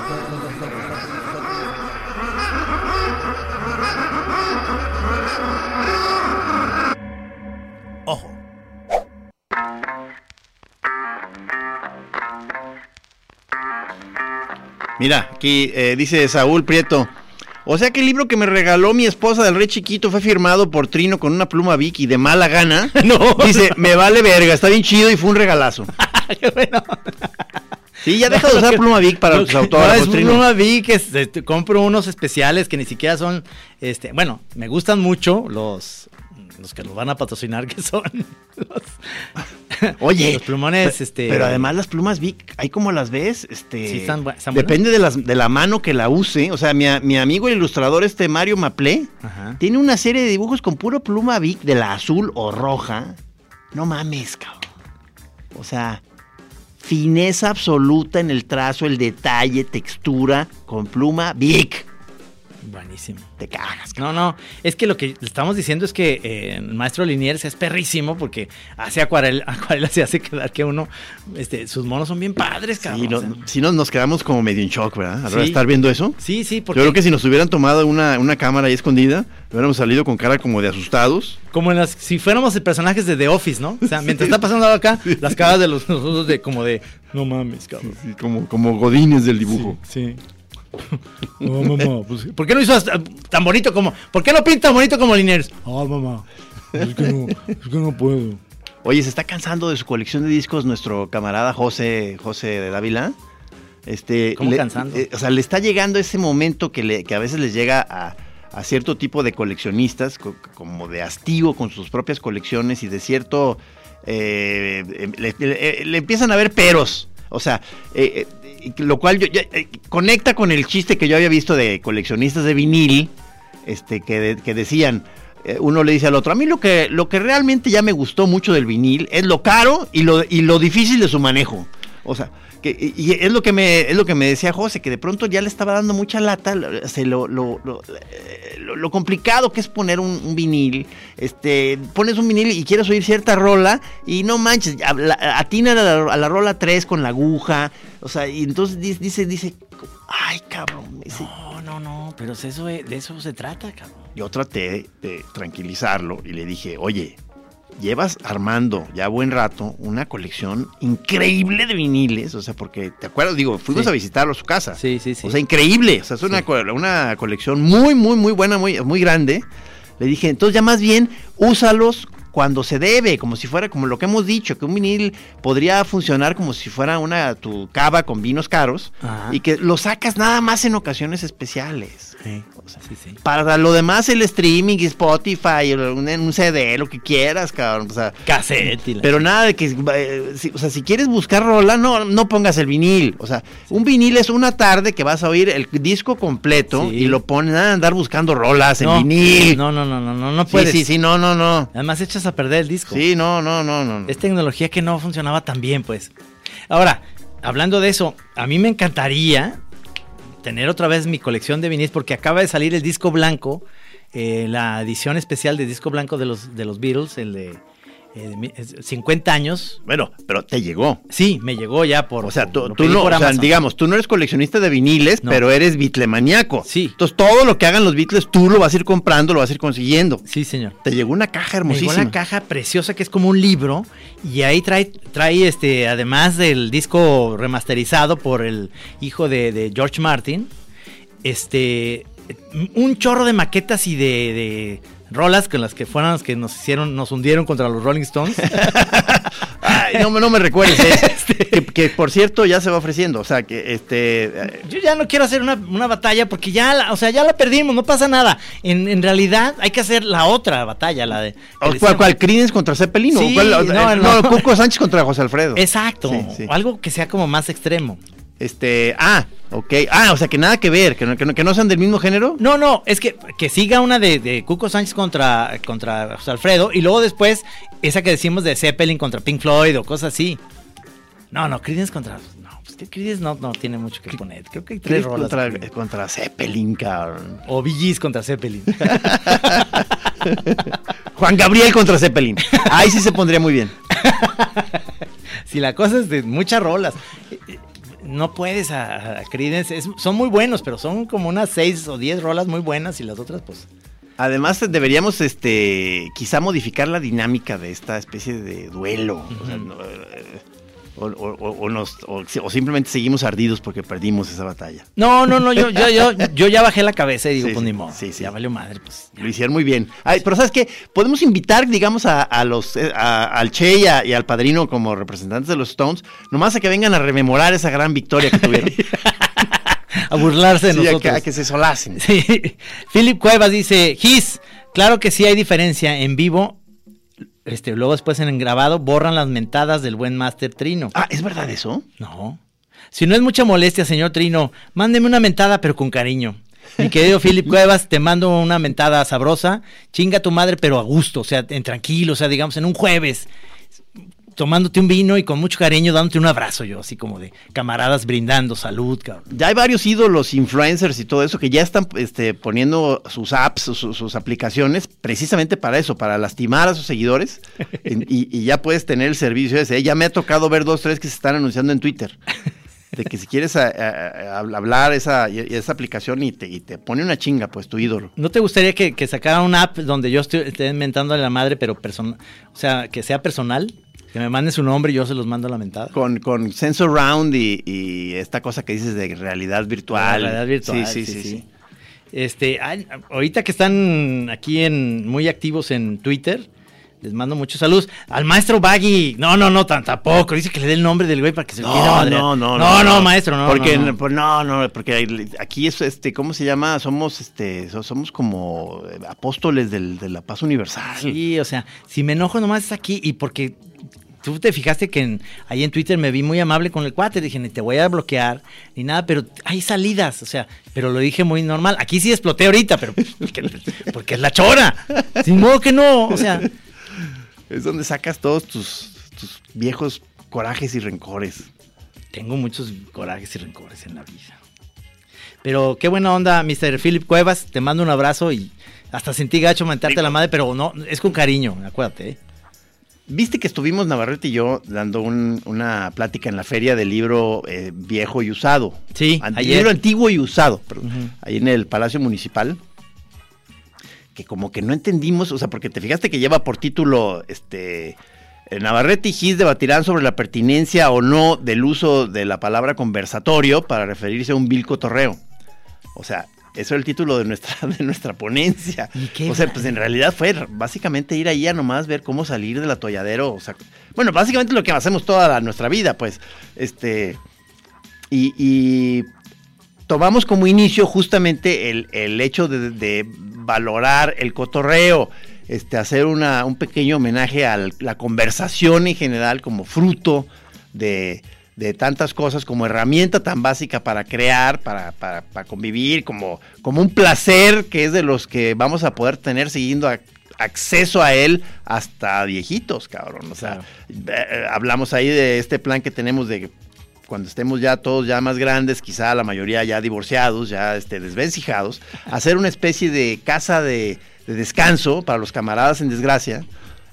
Mira, aquí eh, dice Saúl Prieto. O sea que el libro que me regaló mi esposa del rey chiquito fue firmado por Trino con una pluma Vicky de mala gana. *laughs* No. Dice, me vale verga, está bien chido y fue un regalazo. *laughs* Qué bueno. Sí, ya deja de usar pluma Vic para tus autógrafos, No, es Trino. pluma Vic, es- este, compro unos especiales que ni siquiera son, este, bueno, me gustan mucho los, los que los van a patrocinar, *laughs* que son los, Oye, los plumones, pe- este. Pero además las plumas Vic, ahí como las ves, este. Sí, están están depende de, las, de la mano que la use. O sea, mi, mi amigo el ilustrador este Mario Maplé Ajá. tiene una serie de dibujos con puro pluma Vic de la azul o roja. No mames, cabrón. O sea, fineza absoluta en el trazo, el detalle, textura, con pluma Vic. Buenísimo. Te cagas, No, cabrón. no, es que lo que le estamos diciendo es que eh, el maestro Liniers es perrísimo porque hace acuarela, *laughs* acuarela se hace quedar que uno, este, sus monos son bien padres, cabrón. Sí, no- o sea. sí nos, nos quedamos como medio en shock, ¿verdad? A la hora de Sí. estar viendo eso. sí, sí, porque Yo creo que si nos hubieran tomado una, una cámara ahí escondida, hubiéramos salido con cara como de asustados. como en las, si fuéramos personajes de The Office, ¿no? O sea, *laughs* mientras está pasando algo acá, las caras de los nosotros de como de, no mames, cabrón. Sí, como, como godines del dibujo. Sí. *laughs* No, mamá, pues, ¿por qué no hizo hasta- tan bonito como, por qué no pinta tan bonito como Liniers? Ah, mamá, es que no, es que no puedo. Oye, se está cansando de su colección de discos nuestro camarada José, José de Dávila. Este, ¿Cómo le- cansando? eh, o sea, le está llegando ese momento que, le, que a veces les llega a, a cierto tipo de coleccionistas, co- como de hastío con sus propias colecciones y de cierto... eh, eh, le, le- le empiezan a ver peros. O sea, eh, eh, lo cual yo- ya, eh, conecta con el chiste que yo había visto de coleccionistas de vinil, este, que, que decían, eh, uno le dice al otro, a mí lo que, lo que realmente ya me gustó mucho del vinil es lo caro y lo, y lo difícil de su manejo. O sea, que, y es lo que me es lo que me decía José, que de pronto ya le estaba dando mucha lata lo, se lo, lo, lo- eh, lo- lo complicado que es poner un, un vinil. Este, pones un vinil y quieres oír cierta rola y no manches, atina a la, a la rola 3 con la aguja. O sea, y entonces di- dice, dice, ay cabrón, dice, no, no. No, pero eso, de eso se trata, cabrón. Yo traté de tranquilizarlo y le dije, oye, llevas armando ya buen rato una colección increíble de viniles, o sea, porque, ¿te acuerdas? Digo, fuimos Sí. a visitarlo a su casa. Sí, sí, sí. O sea, increíble, o sea, es una, Sí. co- una colección muy, muy, muy buena, muy, muy grande. Le dije, entonces ya más bien, úsalos cuando se debe, como si fuera como lo que hemos dicho, que un vinil podría funcionar como si fuera una tu cava con vinos caros Ajá. y que lo sacas nada más en ocasiones especiales. Sí, sí, sí. Para lo demás, el streaming, Spotify, un, un CD, lo que quieras, cabrón. O sea, Cassette y la- pero nada de que, eh, si- o sea, si quieres buscar rola, no, no pongas el vinil. O sea, un vinil es una tarde que vas a oír el disco completo y lo pones a andar buscando rolas en no, vinil. No, no, no, no, no, no puedes. sí, sí, no, no, no. Además echas a perder el disco. Sí, no, no, no. no. Es tecnología que no funcionaba tan bien, pues. Ahora, hablando de eso, a mí me encantaría tener otra vez mi colección de viniles porque acaba de salir el disco blanco, eh, la edición especial de disco blanco de los, de los Beatles, el de, eh, de mi- es 50 años. Bueno, pero te llegó. Sí, me llegó ya por. O sea, tú, tú no, o sea, digamos, tú no eres coleccionista de viniles, No. pero eres bitlemaniaco. Sí. Entonces, todo lo que hagan los Beatles, tú lo vas a ir comprando, lo vas a ir consiguiendo. Sí, señor. Te llegó una caja Me llegó hermosísima. una caja preciosa que es como un libro y ahí trae, trae este, además del disco remasterizado por el hijo de, de George Martin, este, un chorro de maquetas y de, de rolas con las que fueron las que nos hicieron, nos hundieron contra los Rolling Stones. *laughs* Ay, no, me- no me recuerdes. eh. *laughs* Este. que, que, por cierto ya se va ofreciendo. O sea, que este. eh, Yo ya no quiero hacer una, una batalla porque ya, la, o sea, ya la perdimos, no pasa nada. En, en realidad hay que hacer la otra batalla, la de... ¿Cuál, cuál? ¿Creedence contra Zeppelin? o cuál? No, eh, no. no, Cuco Sánchez contra José Alfredo. Exacto, Sí, sí. o algo que sea como más extremo. Este. Ah, ok. Ah, o sea, que nada que ver. Que no, que no, que no sean del mismo género. No, no, es que, que siga una de, de Cuco Sánchez contra, contra José Alfredo y luego después esa que decimos de Zeppelin contra Pink Floyd o cosas así. No, no, Creedence contra... No, pues que Creedence no, no tiene mucho que poner. Creo que hay tres rolas. contra, contra Zeppelin, cabrón. O Gees contra Zeppelin. *laughs* Juan Gabriel contra Zeppelin. Ahí sí se pondría muy bien. *laughs* si la cosa es de muchas rolas. No puedes a, a Creedence. es- son muy buenos, pero son como unas seis o diez rolas muy buenas y las otras pues... Además, deberíamos, este, quizá modificar la dinámica de esta especie de duelo. O sea, no, o, o- o- o nos- o- o simplemente seguimos ardidos porque perdimos esa batalla. No, no, no, yo, yo, yo, *laughs* yo ya bajé la cabeza y digo, Sí, pues ni modo. sí, sí. Ya valió madre, pues. ya. Lo hicieron muy bien. Ay, pero ¿sabes qué? Podemos invitar, digamos, a, a los, eh, a- al Che y, a- y al padrino como representantes de los Stones, nomás a que vengan a rememorar esa gran victoria que tuvieron. *laughs* A burlarse de Sí, a, que, nosotros. a que se solacen. Sí. Philip Cuevas dice, Gis, claro que sí hay diferencia en vivo. Este, luego después en grabado borran las mentadas del buen Master Trino. Ah, ¿es verdad eso? No. Si no es mucha molestia, señor Trino, mándeme una mentada, pero con cariño. Mi querido *laughs* Philip Cuevas, te mando una mentada sabrosa. Chinga tu madre, pero a gusto, o sea, en tranquilo, o sea, digamos, en un jueves. Tomándote un vino y con mucho cariño dándote un abrazo, yo, así como de camaradas brindando salud, cabrón. Ya hay varios ídolos, influencers y todo eso que ya están este, poniendo sus apps, sus, sus aplicaciones, precisamente para eso, para lastimar a sus seguidores. *laughs* En- y, y ya puedes tener el servicio ese. Ya me ha tocado ver dos, tres que se están anunciando en Twitter. De que si quieres a- a- a- hablar esa, esa aplicación y te, y te pone una chinga, pues tu ídolo. ¿No te gustaría que, que sacara una app donde yo estoy, esté inventando a la madre, pero personal, o sea, que sea personal? Que me mande su nombre y yo se los mando a la mentada. Con, con Sensor Round y, y esta cosa que dices de realidad virtual. La realidad virtual. Sí, sí, sí. sí. Este, ahorita que están aquí en muy activos en Twitter, les mando muchos saludos. Al maestro Baggy, no, no, no, tan, tampoco. Dice que le dé el nombre del güey para que se lo No, no, no, no, no, maestro, no. Porque no, no. pues, no, no, porque aquí es este, ¿cómo se llama? Somos este, so- somos como eh, apóstoles del- de la paz universal. Sí, o sea, si me enojo nomás es aquí y porque tú te fijaste que en- ahí en Twitter me vi muy amable con el cuate, dije, ni te voy a bloquear ni nada, pero hay salidas, o sea, pero lo dije muy normal. Aquí sí exploté ahorita, pero porque, porque es la chora. Sin modo que no, o sea, Es donde sacas todos tus, tus viejos corajes y rencores. tengo muchos corajes y rencores en la vida. Pero qué buena onda, Mr. Philip Cuevas, te mando un abrazo y hasta sentí gacho mentarte a la madre, pero no, es con cariño, acuérdate. ¿eh? Viste que estuvimos Navarrete y yo dando un- una plática en la feria del libro eh, viejo y usado. Sí, ayer. Libro antiguo y usado, perdón, ahí en el Palacio Municipal. Que como que no entendimos, o sea, porque te fijaste que lleva por título, este, eh, Navarrete y Gis debatirán sobre la pertinencia o no del uso de la palabra conversatorio para referirse a un vil cotorreo. O sea, eso era el título de nuestra, *laughs* de nuestra ponencia. ¿Y qué o sea, pues en realidad fue básicamente ir ahí a nomás ver cómo salir del atolladero. O sea, bueno, básicamente lo que hacemos toda la- nuestra vida, pues. Este. Y, y tomamos como inicio justamente el, el hecho de, de valorar el cotorreo, este, hacer una, un pequeño homenaje a la conversación en general como fruto de, de tantas cosas, como herramienta tan básica para crear, para, para- para convivir, como, como un placer que es de los que vamos a poder tener siguiendo a- acceso a él hasta viejitos, cabrón. O sea, eh, hablamos ahí de este plan que tenemos de cuando estemos ya todos ya más grandes, quizá la mayoría ya divorciados, ya este, desvencijados, hacer una especie de casa de, de descanso para los camaradas en desgracia.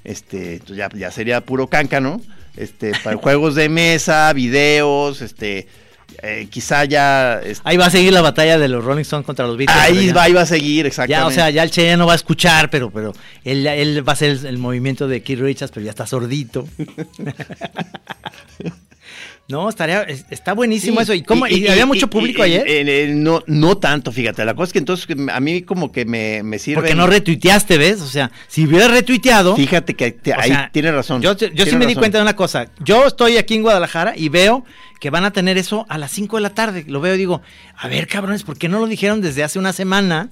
Este, ya, ya sería puro cáncano. Este, para juegos de mesa, videos, este, eh, quizá ya. este, Ahí va a seguir la batalla de los Rolling Stones contra los Beatles. ahí ya- va, ahí va a seguir, exactamente. Ya, o sea, ya el Che ya no va a escuchar, pero, pero él, él va a hacer el, el movimiento de Keith Richards, pero ya está sordito. *laughs* no, estaría, es- está buenísimo Sí, eso. ¿Y, cómo, y, había mucho público ayer? eh, eh, no, no tanto, fíjate. La cosa es que entonces a mí como que me, me sirve. Porque no retuiteaste, ¿ves? O sea, si hubieras retuiteado. Fíjate que te- ahí sea, tienes razón. Yo, yo sí me di cuenta de una cosa. Yo estoy aquí en Guadalajara y veo que van a tener eso a las 5 de la tarde. Lo veo y digo, a ver, cabrones, ¿por qué no lo dijeron desde hace una semana?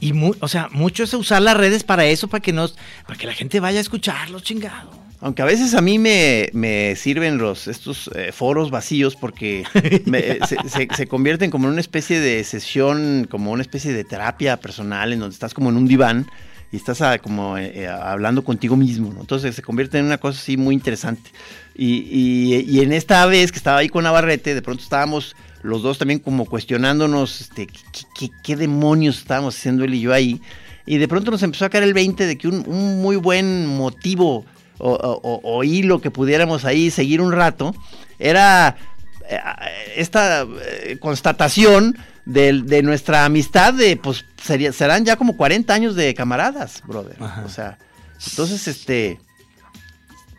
Y, mu- o sea, mucho es usar las redes para eso, para que nos, para que la gente vaya a escucharlo, chingado. Aunque a veces a mí me, me sirven los estos eh, foros vacíos porque eh, se, convierten como en una especie de sesión, como una especie de terapia personal en donde estás como en un diván y estás ah, como eh, hablando contigo mismo. Entonces se convierte en una cosa así muy interesante. Y, y- en esta vez que estaba ahí con Navarrete, de pronto estábamos los dos también como cuestionándonos este, qué, demonios estábamos haciendo él y yo ahí. Y de pronto nos empezó a caer el 20 de que un muy buen motivo o, o- o- hilo que pudiéramos ahí seguir un rato era eh, esta eh, constatación del- de, nuestra amistad de, pues, sería- serán ya como 40 años de camaradas, brother. Ajá. O sea, entonces, este,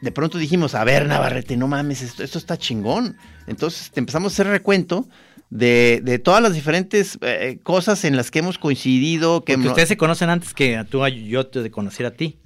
de pronto dijimos, a ver, Navarrete, no mames, esto, esto está chingón. Entonces te empezamos a hacer recuento de, de todas las diferentes eh, cosas en las que hemos coincidido. Que Porque ustedes se conocen antes que tú, yo te conociera a ti.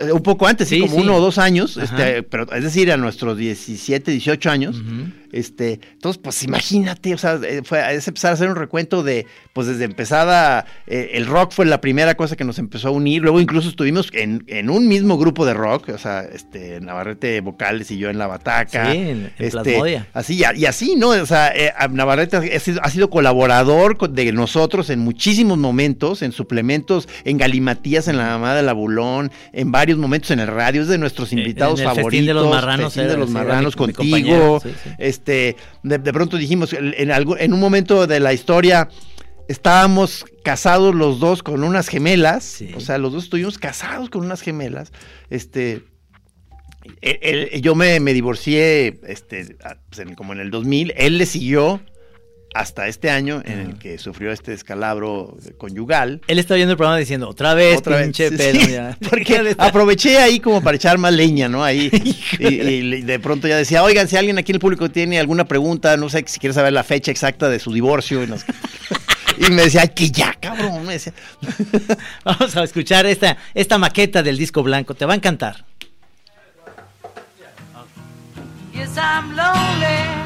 eh, un poco antes, sí, como sí. uno o dos años, este, pero es decir, a nuestros 17, 18 años. Ujú. Este, entonces, pues imagínate, o sea, eh, fue, es empezar a hacer un recuento de, pues desde empezada, eh, el rock fue la primera cosa que nos empezó a unir, luego incluso estuvimos en, en un mismo grupo de rock, o sea, este, Navarrete Vocales y yo en la bataca. Sí, en- en este, Plasmodia. Así, y así, ¿no? O sea, eh, Navarrete ha sido, ha sido colaborador de nosotros en muchísimos momentos, en suplementos, en galimatías, en la mamá del abulón, en varios momentos en el radio, es de nuestros En- invitados en el favoritos. De los Marranos, de los marranos contigo. compañero, sí, sí. Este, de, de pronto dijimos, en, en algún- en un momento de la historia estábamos casados los dos con unas gemelas, Sí. o sea, los dos estuvimos casados con unas gemelas, este, él- él- yo me, me divorcié, este, pues, en- como en el 2000, él le siguió hasta este año en el que sufrió este descalabro conyugal. Él está viendo el programa diciendo, otra vez, Otra vez, pinche sí, pedo. sí, ya. *laughs* Porque *laughs* aproveché ahí como para echar más leña, ¿no? Ahí. *laughs* y, y de pronto ya decía, oigan, si alguien aquí en el público tiene alguna pregunta, no sé si quiere saber la fecha exacta de su divorcio. Y, nos- y me decía, "Ay, que ya, cabrón. Me decía. Vamos a escuchar esta, esta maqueta del disco blanco. Te va a encantar. Yes, I'm lonely.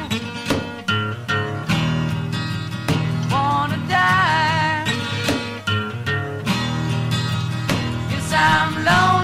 I'm lonely.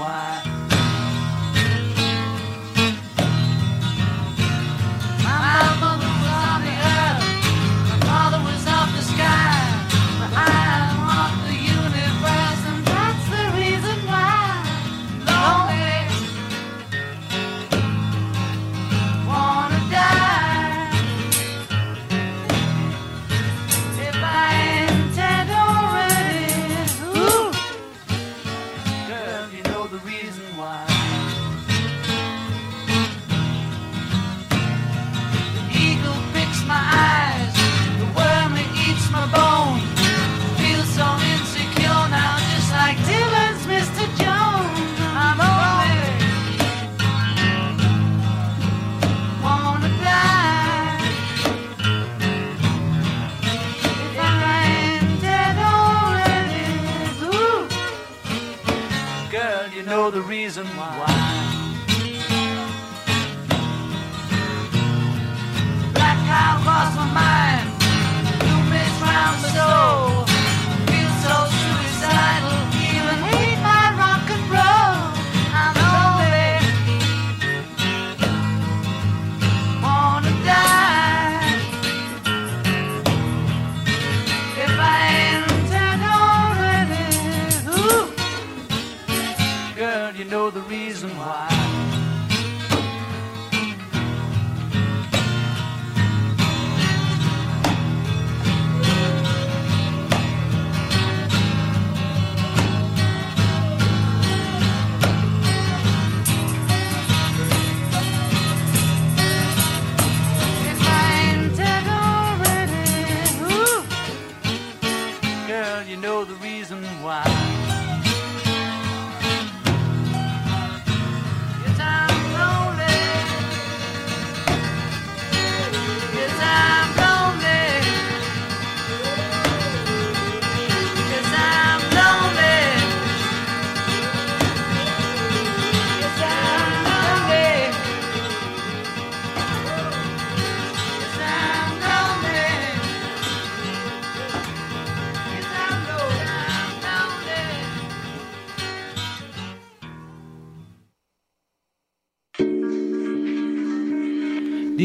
why.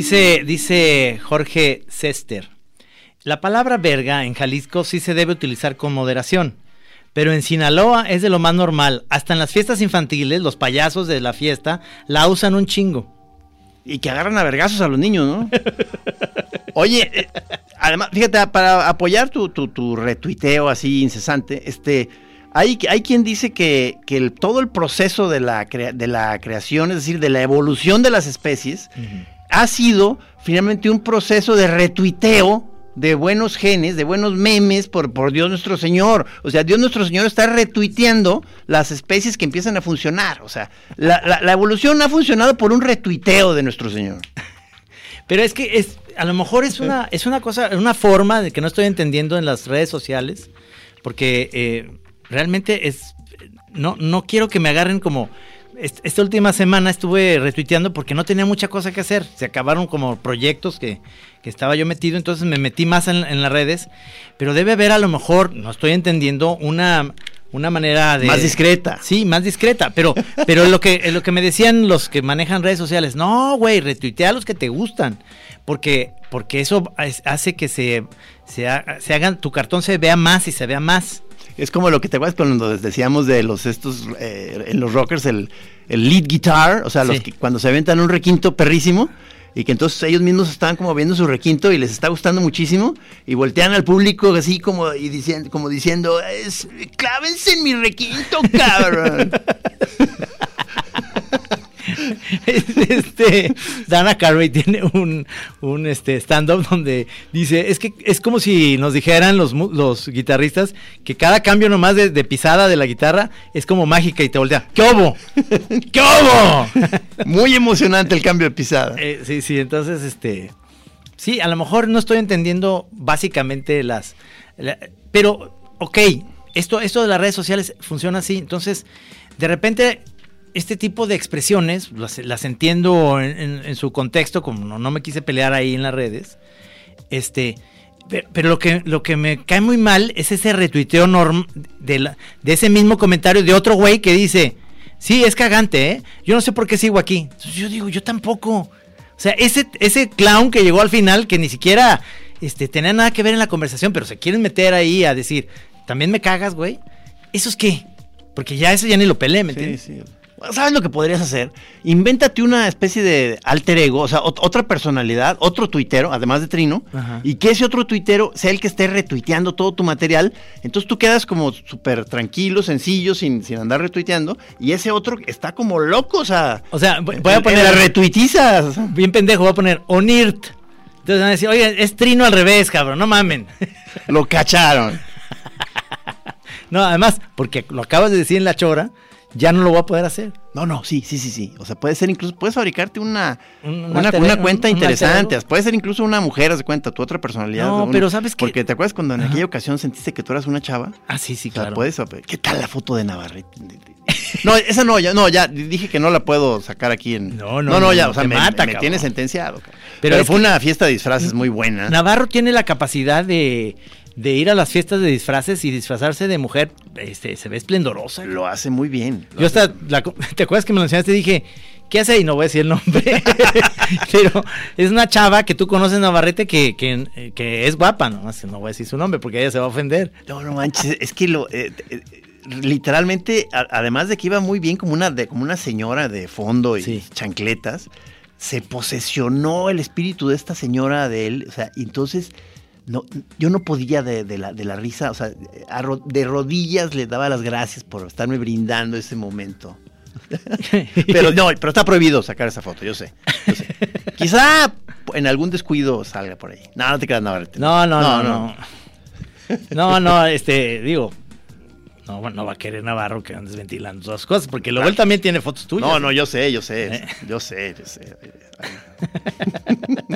Dice, dice Jorge Cester, la palabra verga en Jalisco sí se debe utilizar con moderación, pero en Sinaloa es de lo más normal. Hasta en las fiestas infantiles, los payasos de la fiesta la usan un chingo. Y que agarran a vergazos a los niños, ¿no? *laughs* Oye, eh, además, fíjate, para apoyar tu, tu, tu retuiteo así incesante, este, hay, hay quien dice que, que el- todo el proceso de la, crea- de la creación, es decir, de la evolución de las especies, ha sido finalmente un proceso de retuiteo de buenos genes, de buenos memes por, por Dios nuestro Señor. O sea, Dios nuestro Señor está retuiteando las especies que empiezan a funcionar. O sea, la, la- la evolución ha funcionado por un retuiteo de nuestro Señor. *laughs* Pero es que es, a lo mejor es una, es una cosa, una forma de que no estoy entendiendo en las redes sociales, porque eh, realmente es, no, no quiero que me agarren como, esta última semana estuve retuiteando porque no tenía mucha cosa que hacer, se acabaron como proyectos que, que estaba yo metido, entonces me metí más en, en las redes, pero debe haber a lo mejor, no estoy entendiendo, una... Una manera de... Más discreta. Sí, más discreta, pero, pero lo que, lo que me decían los que manejan redes sociales, no, güey, retuitea a los que te gustan, porque, porque eso es- hace que se, se, ha- se hagan, tu cartón se vea más y se vea más. Es como lo que te acuerdas cuando decíamos de los estos eh, en los rockers el, el lead guitar, o sea, los que cuando se aventan un requinto perrísimo y que entonces ellos mismos estaban como viendo su requinto y les está gustando muchísimo y voltean al público así como y diciendo como diciendo, es, clávense en mi requinto, cabrón. *laughs* *laughs* este Dana Carvey tiene un, un este stand-up donde dice, es que es como si nos dijeran los, los guitarristas que cada cambio nomás de, de pisada de la guitarra es como mágica y te voltea. ¿Qué obo? ¿Qué obo? *laughs* Muy emocionante el cambio de pisada. Eh, sí, sí, entonces, este. Sí, a lo mejor no estoy entendiendo básicamente las. la- pero, ok, esto, esto de las redes sociales funciona así. Entonces, de repente, este tipo de expresiones las, las entiendo en, en- en su contexto, como no, no me quise pelear ahí en las redes. Este. Pero, pero lo que lo que me cae muy mal es ese retuiteo norm de, la- de ese mismo comentario de otro güey que dice, sí, es cagante, ¿eh? Yo no sé por qué sigo aquí. Entonces yo digo, yo tampoco. O sea, ese, ese clown que llegó al final, que ni siquiera este, tenía nada que ver en la conversación, pero se quieren meter ahí a decir, también me cagas, güey. ¿Eso es qué? Porque ya eso ya ni lo peleé, ¿me Sí, entiendes? sí. ¿Sabes lo que podrías hacer? Invéntate una especie de alter ego, o sea, ot- otra personalidad, otro tuitero, además de Trino, Ajá. y que ese otro tuitero sea el que esté retuiteando todo tu material. Entonces tú quedas como súper tranquilo, sencillo, sin, sin andar retuiteando, y ese otro está como loco, o sea. O sea, voy a poner... el retuitiza. o *laughs* sea. Bien pendejo, voy a poner Onirt. Entonces van a decir, oye, es Trino al revés, cabrón, no mamen. Lo cacharon. *laughs* No, además, porque lo acabas de decir en la chora, ya no lo voy a poder hacer. No, no, sí, sí, sí, sí. O sea, puede ser incluso, puedes fabricarte una, Un- una, una un- cuenta un interesante. alter Puede ser incluso una mujer, haz de cuenta, tu otra personalidad. No, un- pero ¿sabes qué? Porque te acuerdas cuando en aquella ocasión sentiste que tú eras una chava. Ah, sí, sí, O sea, claro. puedes, ¿qué tal la foto de Navarrete? No, esa no, ya, no, ya dije que no la puedo sacar aquí en. No, no, no, no, ya, no, o sea, me, mata, me tiene sentenciado. Pero Pero, fue que- una fiesta de disfraces muy buena. Navarro tiene la capacidad de, de ir a las fiestas de disfraces y disfrazarse de mujer. Este, se ve esplendorosa. Lo hace muy bien. Yo hasta, la- *laughs* ¿te acuerdas que me lo enseñaste? Dije, ¿qué hace? Y no voy a decir el nombre. *laughs* Pero es una chava que tú conoces, Navarrete, que, que, que es guapa, no, no voy a decir su nombre porque ella se va a ofender. No, no manches, es que lo eh, eh, literalmente, a- además de que iba muy bien como una de, como una señora de fondo y Sí. chancletas, se posesionó el espíritu de esta señora de él, o sea, entonces no, yo no podía de, de la, de la risa, o sea, a de rodillas le daba las gracias por estarme brindando ese momento. *laughs* Pero no, pero está prohibido sacar esa foto, yo sé. yo sé. Quizá en algún descuido salga por ahí. No, no te creas, Navarrete. No, no, no, no. No, no, este, digo. No, bueno, no va a querer Navarro que andes ventilando todas las cosas, porque luego él también tiene fotos tuyas. No, no, yo sé, yo sé, Eh. yo sé, yo sé. *laughs*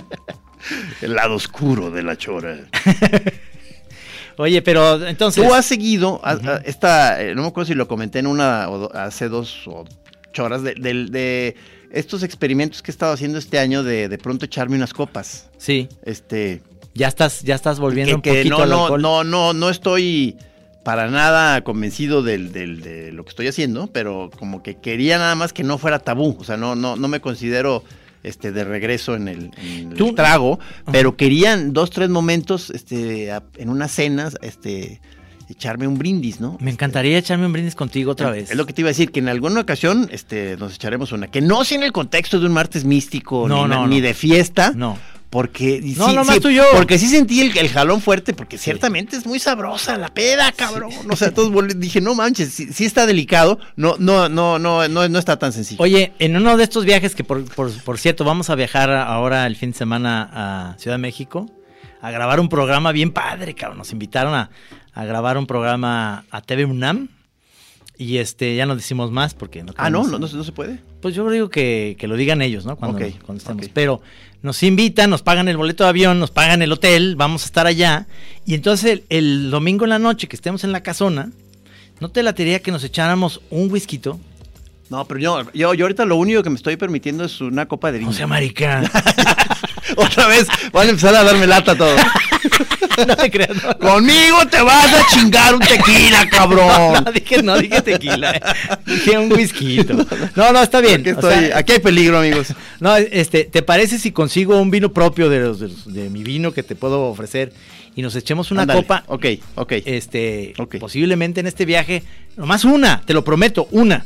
*laughs* El lado oscuro de la chora. *laughs* Oye, pero entonces. Tú has seguido, a- a- esta, eh, no me acuerdo si lo comenté en una, o do- hace dos o choras, de, de estos experimentos que he estado haciendo este año de de pronto echarme unas copas. Sí, Este, ya estás, ya estás volviendo que, un que poquito no, al no, alcohol. no, no, no estoy para nada convencido del, del- de lo que estoy haciendo, pero como que quería nada más que no fuera tabú. O sea, no, no, no me considero este de regreso en el, en el Tú- trago, pero querían dos, tres momentos, este, a- en unas cenas, este, echarme un brindis, ¿no? Me encantaría echarme un brindis contigo otra vez. Es lo que te iba a decir, que en alguna ocasión este, nos echaremos una. Que no sea en el contexto de un martes místico, No, ni, no, ni no. de fiesta. No. Porque No, sí, nomás sí, tú y yo. Porque sí sentí el, el jalón fuerte, porque ciertamente es muy sabrosa la peda, cabrón. O sea, vol- dije, no manches, sí, sí está delicado, no, no, no, no, no, no está tan sencillo. Oye, en uno de estos viajes que por, por, por cierto vamos a viajar ahora el fin de semana a Ciudad de México a grabar un programa bien padre, cabrón. Nos invitaron a, a grabar un programa a TV UNAM y este ya no decimos más porque no ah, no, no, no, se- no se puede. Pues yo digo que, que lo digan ellos, ¿no? Cuando, cuando estemos. Pero nos invitan, nos pagan el boleto de avión, nos pagan el hotel, vamos a estar allá. Y entonces el, el domingo en la noche que estemos en la casona, ¿no te latería que nos echáramos un whisky? No, pero yo, yo, yo ahorita lo único que me estoy permitiendo es una copa de vino. O sea, marica. *laughs* *laughs* Otra vez van a empezar a darme lata todo. *laughs* no te creas. No, Conmigo te vas a chingar un tequila, cabrón. *laughs* no, dije, no dije tequila. eh. Dije un whisky. No, no, está bien. Aquí, o estoy- sea, aquí hay peligro, amigos. No, este, ¿te parece si consigo un vino propio de, los, de, los- de mi vino que te puedo ofrecer y nos echemos una copa? Ok, ok. Este, posiblemente en este viaje, nomás una, te lo prometo, una.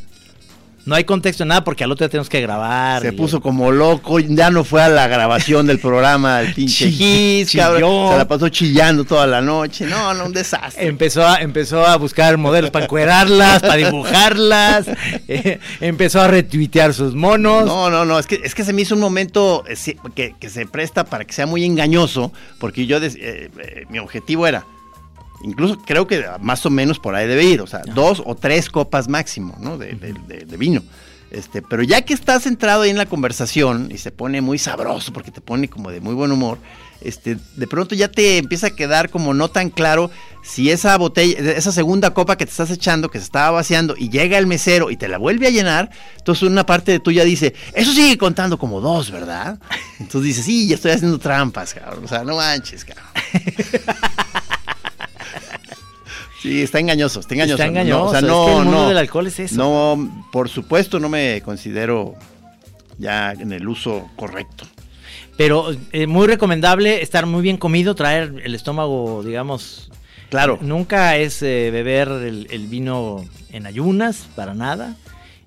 No hay contexto en nada porque al otro día tenemos que grabar. Se puso como loco, ya no fue a la grabación del programa, el *laughs* pinche Gis. Se la pasó chillando toda la noche. No, no, un desastre. Empezó a, empezó a buscar modelos para encuerarlas, para dibujarlas. *laughs* eh, empezó a retuitear sus monos. No, no, no, es que, es que se me hizo un momento eh, que, que se presta para que sea muy engañoso, porque yo, eh, eh, mi objetivo era, incluso creo que más o menos por ahí debe ir, o sea, dos o tres copas máximo, ¿no? De, de- de- de vino. Este, pero ya que estás centrado ahí en la conversación y se pone muy sabroso porque te pone como de muy buen humor, este, de pronto ya te empieza a quedar como no tan claro si esa botella, esa segunda copa que te estás echando, que se estaba vaciando y llega el mesero y te la vuelve a llenar, entonces una parte de tuya dice, eso sigue contando como dos, ¿verdad? Entonces dices, sí, ya estoy haciendo trampas, cabrón, o sea, no manches, cabrón. *laughs* Sí, está engañoso, está engañoso. Está No, engañoso, o sea, es no, que el mundo no, del alcohol es eso. No, por supuesto, no me considero ya en el uso correcto. Pero eh, muy recomendable estar muy bien comido, traer el estómago, digamos. Claro. Nunca es eh, beber el, el vino en ayunas, para nada.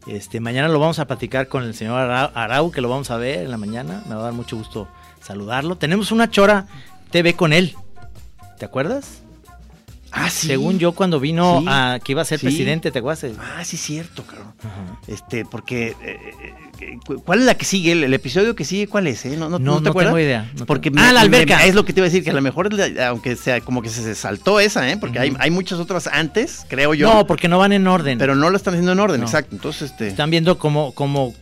Este, mañana lo vamos a platicar con el señor Arau, Arau, que lo vamos a ver en la mañana. Me va a dar mucho gusto saludarlo. Tenemos una chora TV con él. ¿Te acuerdas? Ah, sí. Según yo, cuando vino Sí. a que iba a ser Sí. presidente, ¿te acuerdas? Ah, sí, cierto, cabrón. Este, porque. eh, eh, cu- ¿Cuál es la que sigue? El, el episodio que sigue, ¿cuál es? eh? No, no, No, ¿no te no acuerdas? tengo idea, porque tengo- Ah, la alberca. es lo que te iba a decir, que a lo mejor, aunque sea como que se, se saltó esa, ¿eh? Porque hay, hay muchas otras antes, creo yo. No, porque no van en orden. pero no lo están haciendo en orden, exacto. Entonces, este. Están viendo como, como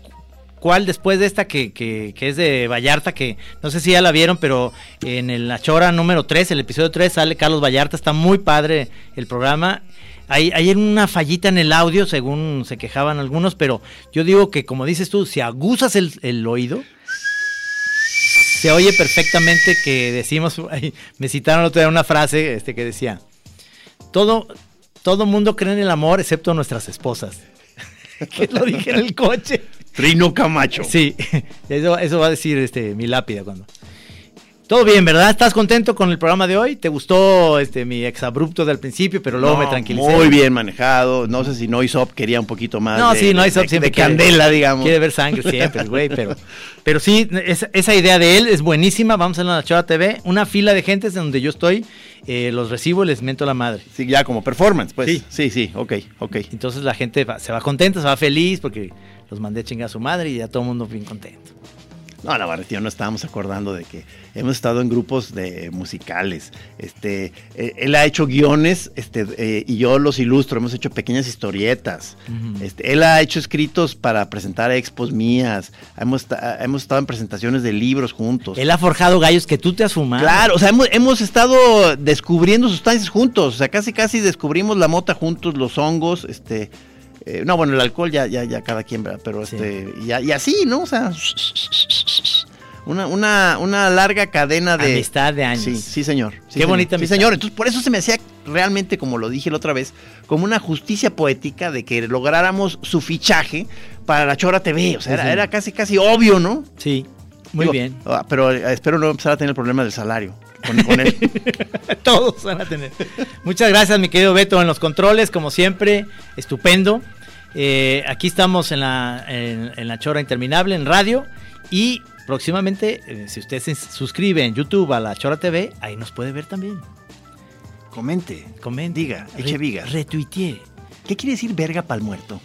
cuál después de esta que, que, es de Vallarta, que no sé si ya la vieron, pero en el La Chora número 3, el episodio 3, sale Carlos Vallarta, está muy padre el programa. Hay, hay una fallita en el audio, según se quejaban algunos, pero yo digo que como dices tú, si aguzas el, el oído, se oye perfectamente que decimos, *laughs* me citaron otro día una frase este, que decía, todo, todo mundo cree en el amor excepto nuestras esposas. *laughs* que lo dije en el coche. Trino Camacho. Sí, *laughs* eso, eso va a decir este, mi lápida cuando. Todo bien, ¿verdad? ¿Estás contento con el programa de hoy? ¿Te gustó este mi exabrupto del principio, pero luego me No, tranquilicé? Muy bien manejado. No sé si Noisop quería un poquito más. No, de, sí, no de- hay de- siempre de quiere- candela, digamos. Quiere ver sangre siempre, güey, pero, pero sí, esa, esa idea de él es buenísima. Vamos a la Chora TV, una fila de gentes donde yo estoy, eh, los recibo y les miento la madre. Sí, ya como performance, pues. Sí. Sí, sí, ok, ok. Entonces la gente va- se va contenta, se va feliz porque los mandé a chingar a su madre y ya todo el mundo bien contento. No, la verdad, no estábamos acordando de que hemos estado en grupos de musicales. Este, eh, él ha hecho guiones, este, eh, y yo los ilustro. Hemos hecho pequeñas historietas. Este, él ha hecho escritos para presentar expos mías. Hemos, hemos estado en presentaciones de libros juntos. Él ha forjado gallos que tú te has fumado. Claro, o sea, hemos, hemos estado descubriendo sustancias juntos, o sea, casi casi descubrimos la mota juntos, los hongos, este, eh, no, bueno, el alcohol ya, ya, ya cada quien, ¿verdad? pero Sí. este, y, así, ¿no? O sea, una, una, una larga cadena de Amistad de años. Sí, sí, señor. Sí, Qué señor. bonita Sí, amistad. señor. Entonces, por eso se me hacía realmente, como lo dije la otra vez, como una justicia poética de que lográramos su fichaje para la Chora TV. O sea, Sí, era, sí. era casi, casi obvio, ¿no? Sí, muy Digo, bien. ah, Pero eh, espero no empezar a tener el problema del salario con, con él. *laughs* Todos van a tener. Muchas gracias, mi querido Beto, en los controles, como siempre, estupendo. Eh, aquí estamos en la, en, en la Chora Interminable, en radio. Y próximamente, eh, si usted se suscribe en YouTube a la Chora TV, ahí nos puede ver también. Comente. Comente. Diga, eche vigas. Retuitee. ¿Qué quiere decir verga pa'l muerto?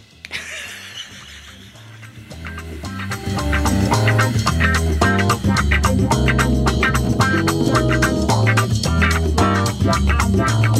*laughs*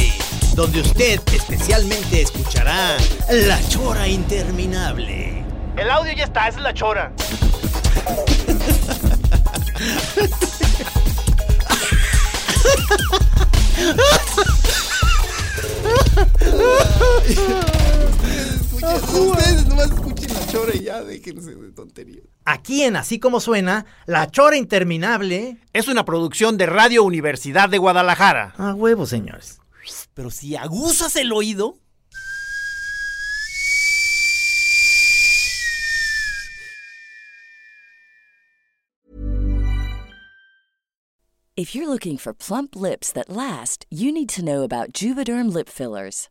donde usted especialmente escuchará la Chora Interminable. El audio ya está, esa es la Chora. Ustedes nomás escuchen la chora y ya déjense de tonterías. Aquí en Así Como Suena, la Chora Interminable. Es una producción de Radio Universidad de Guadalajara. A huevo, señores. Pero si aguzas el oído. If you're looking for plump lips that last, you need to know about Juvederm lip fillers.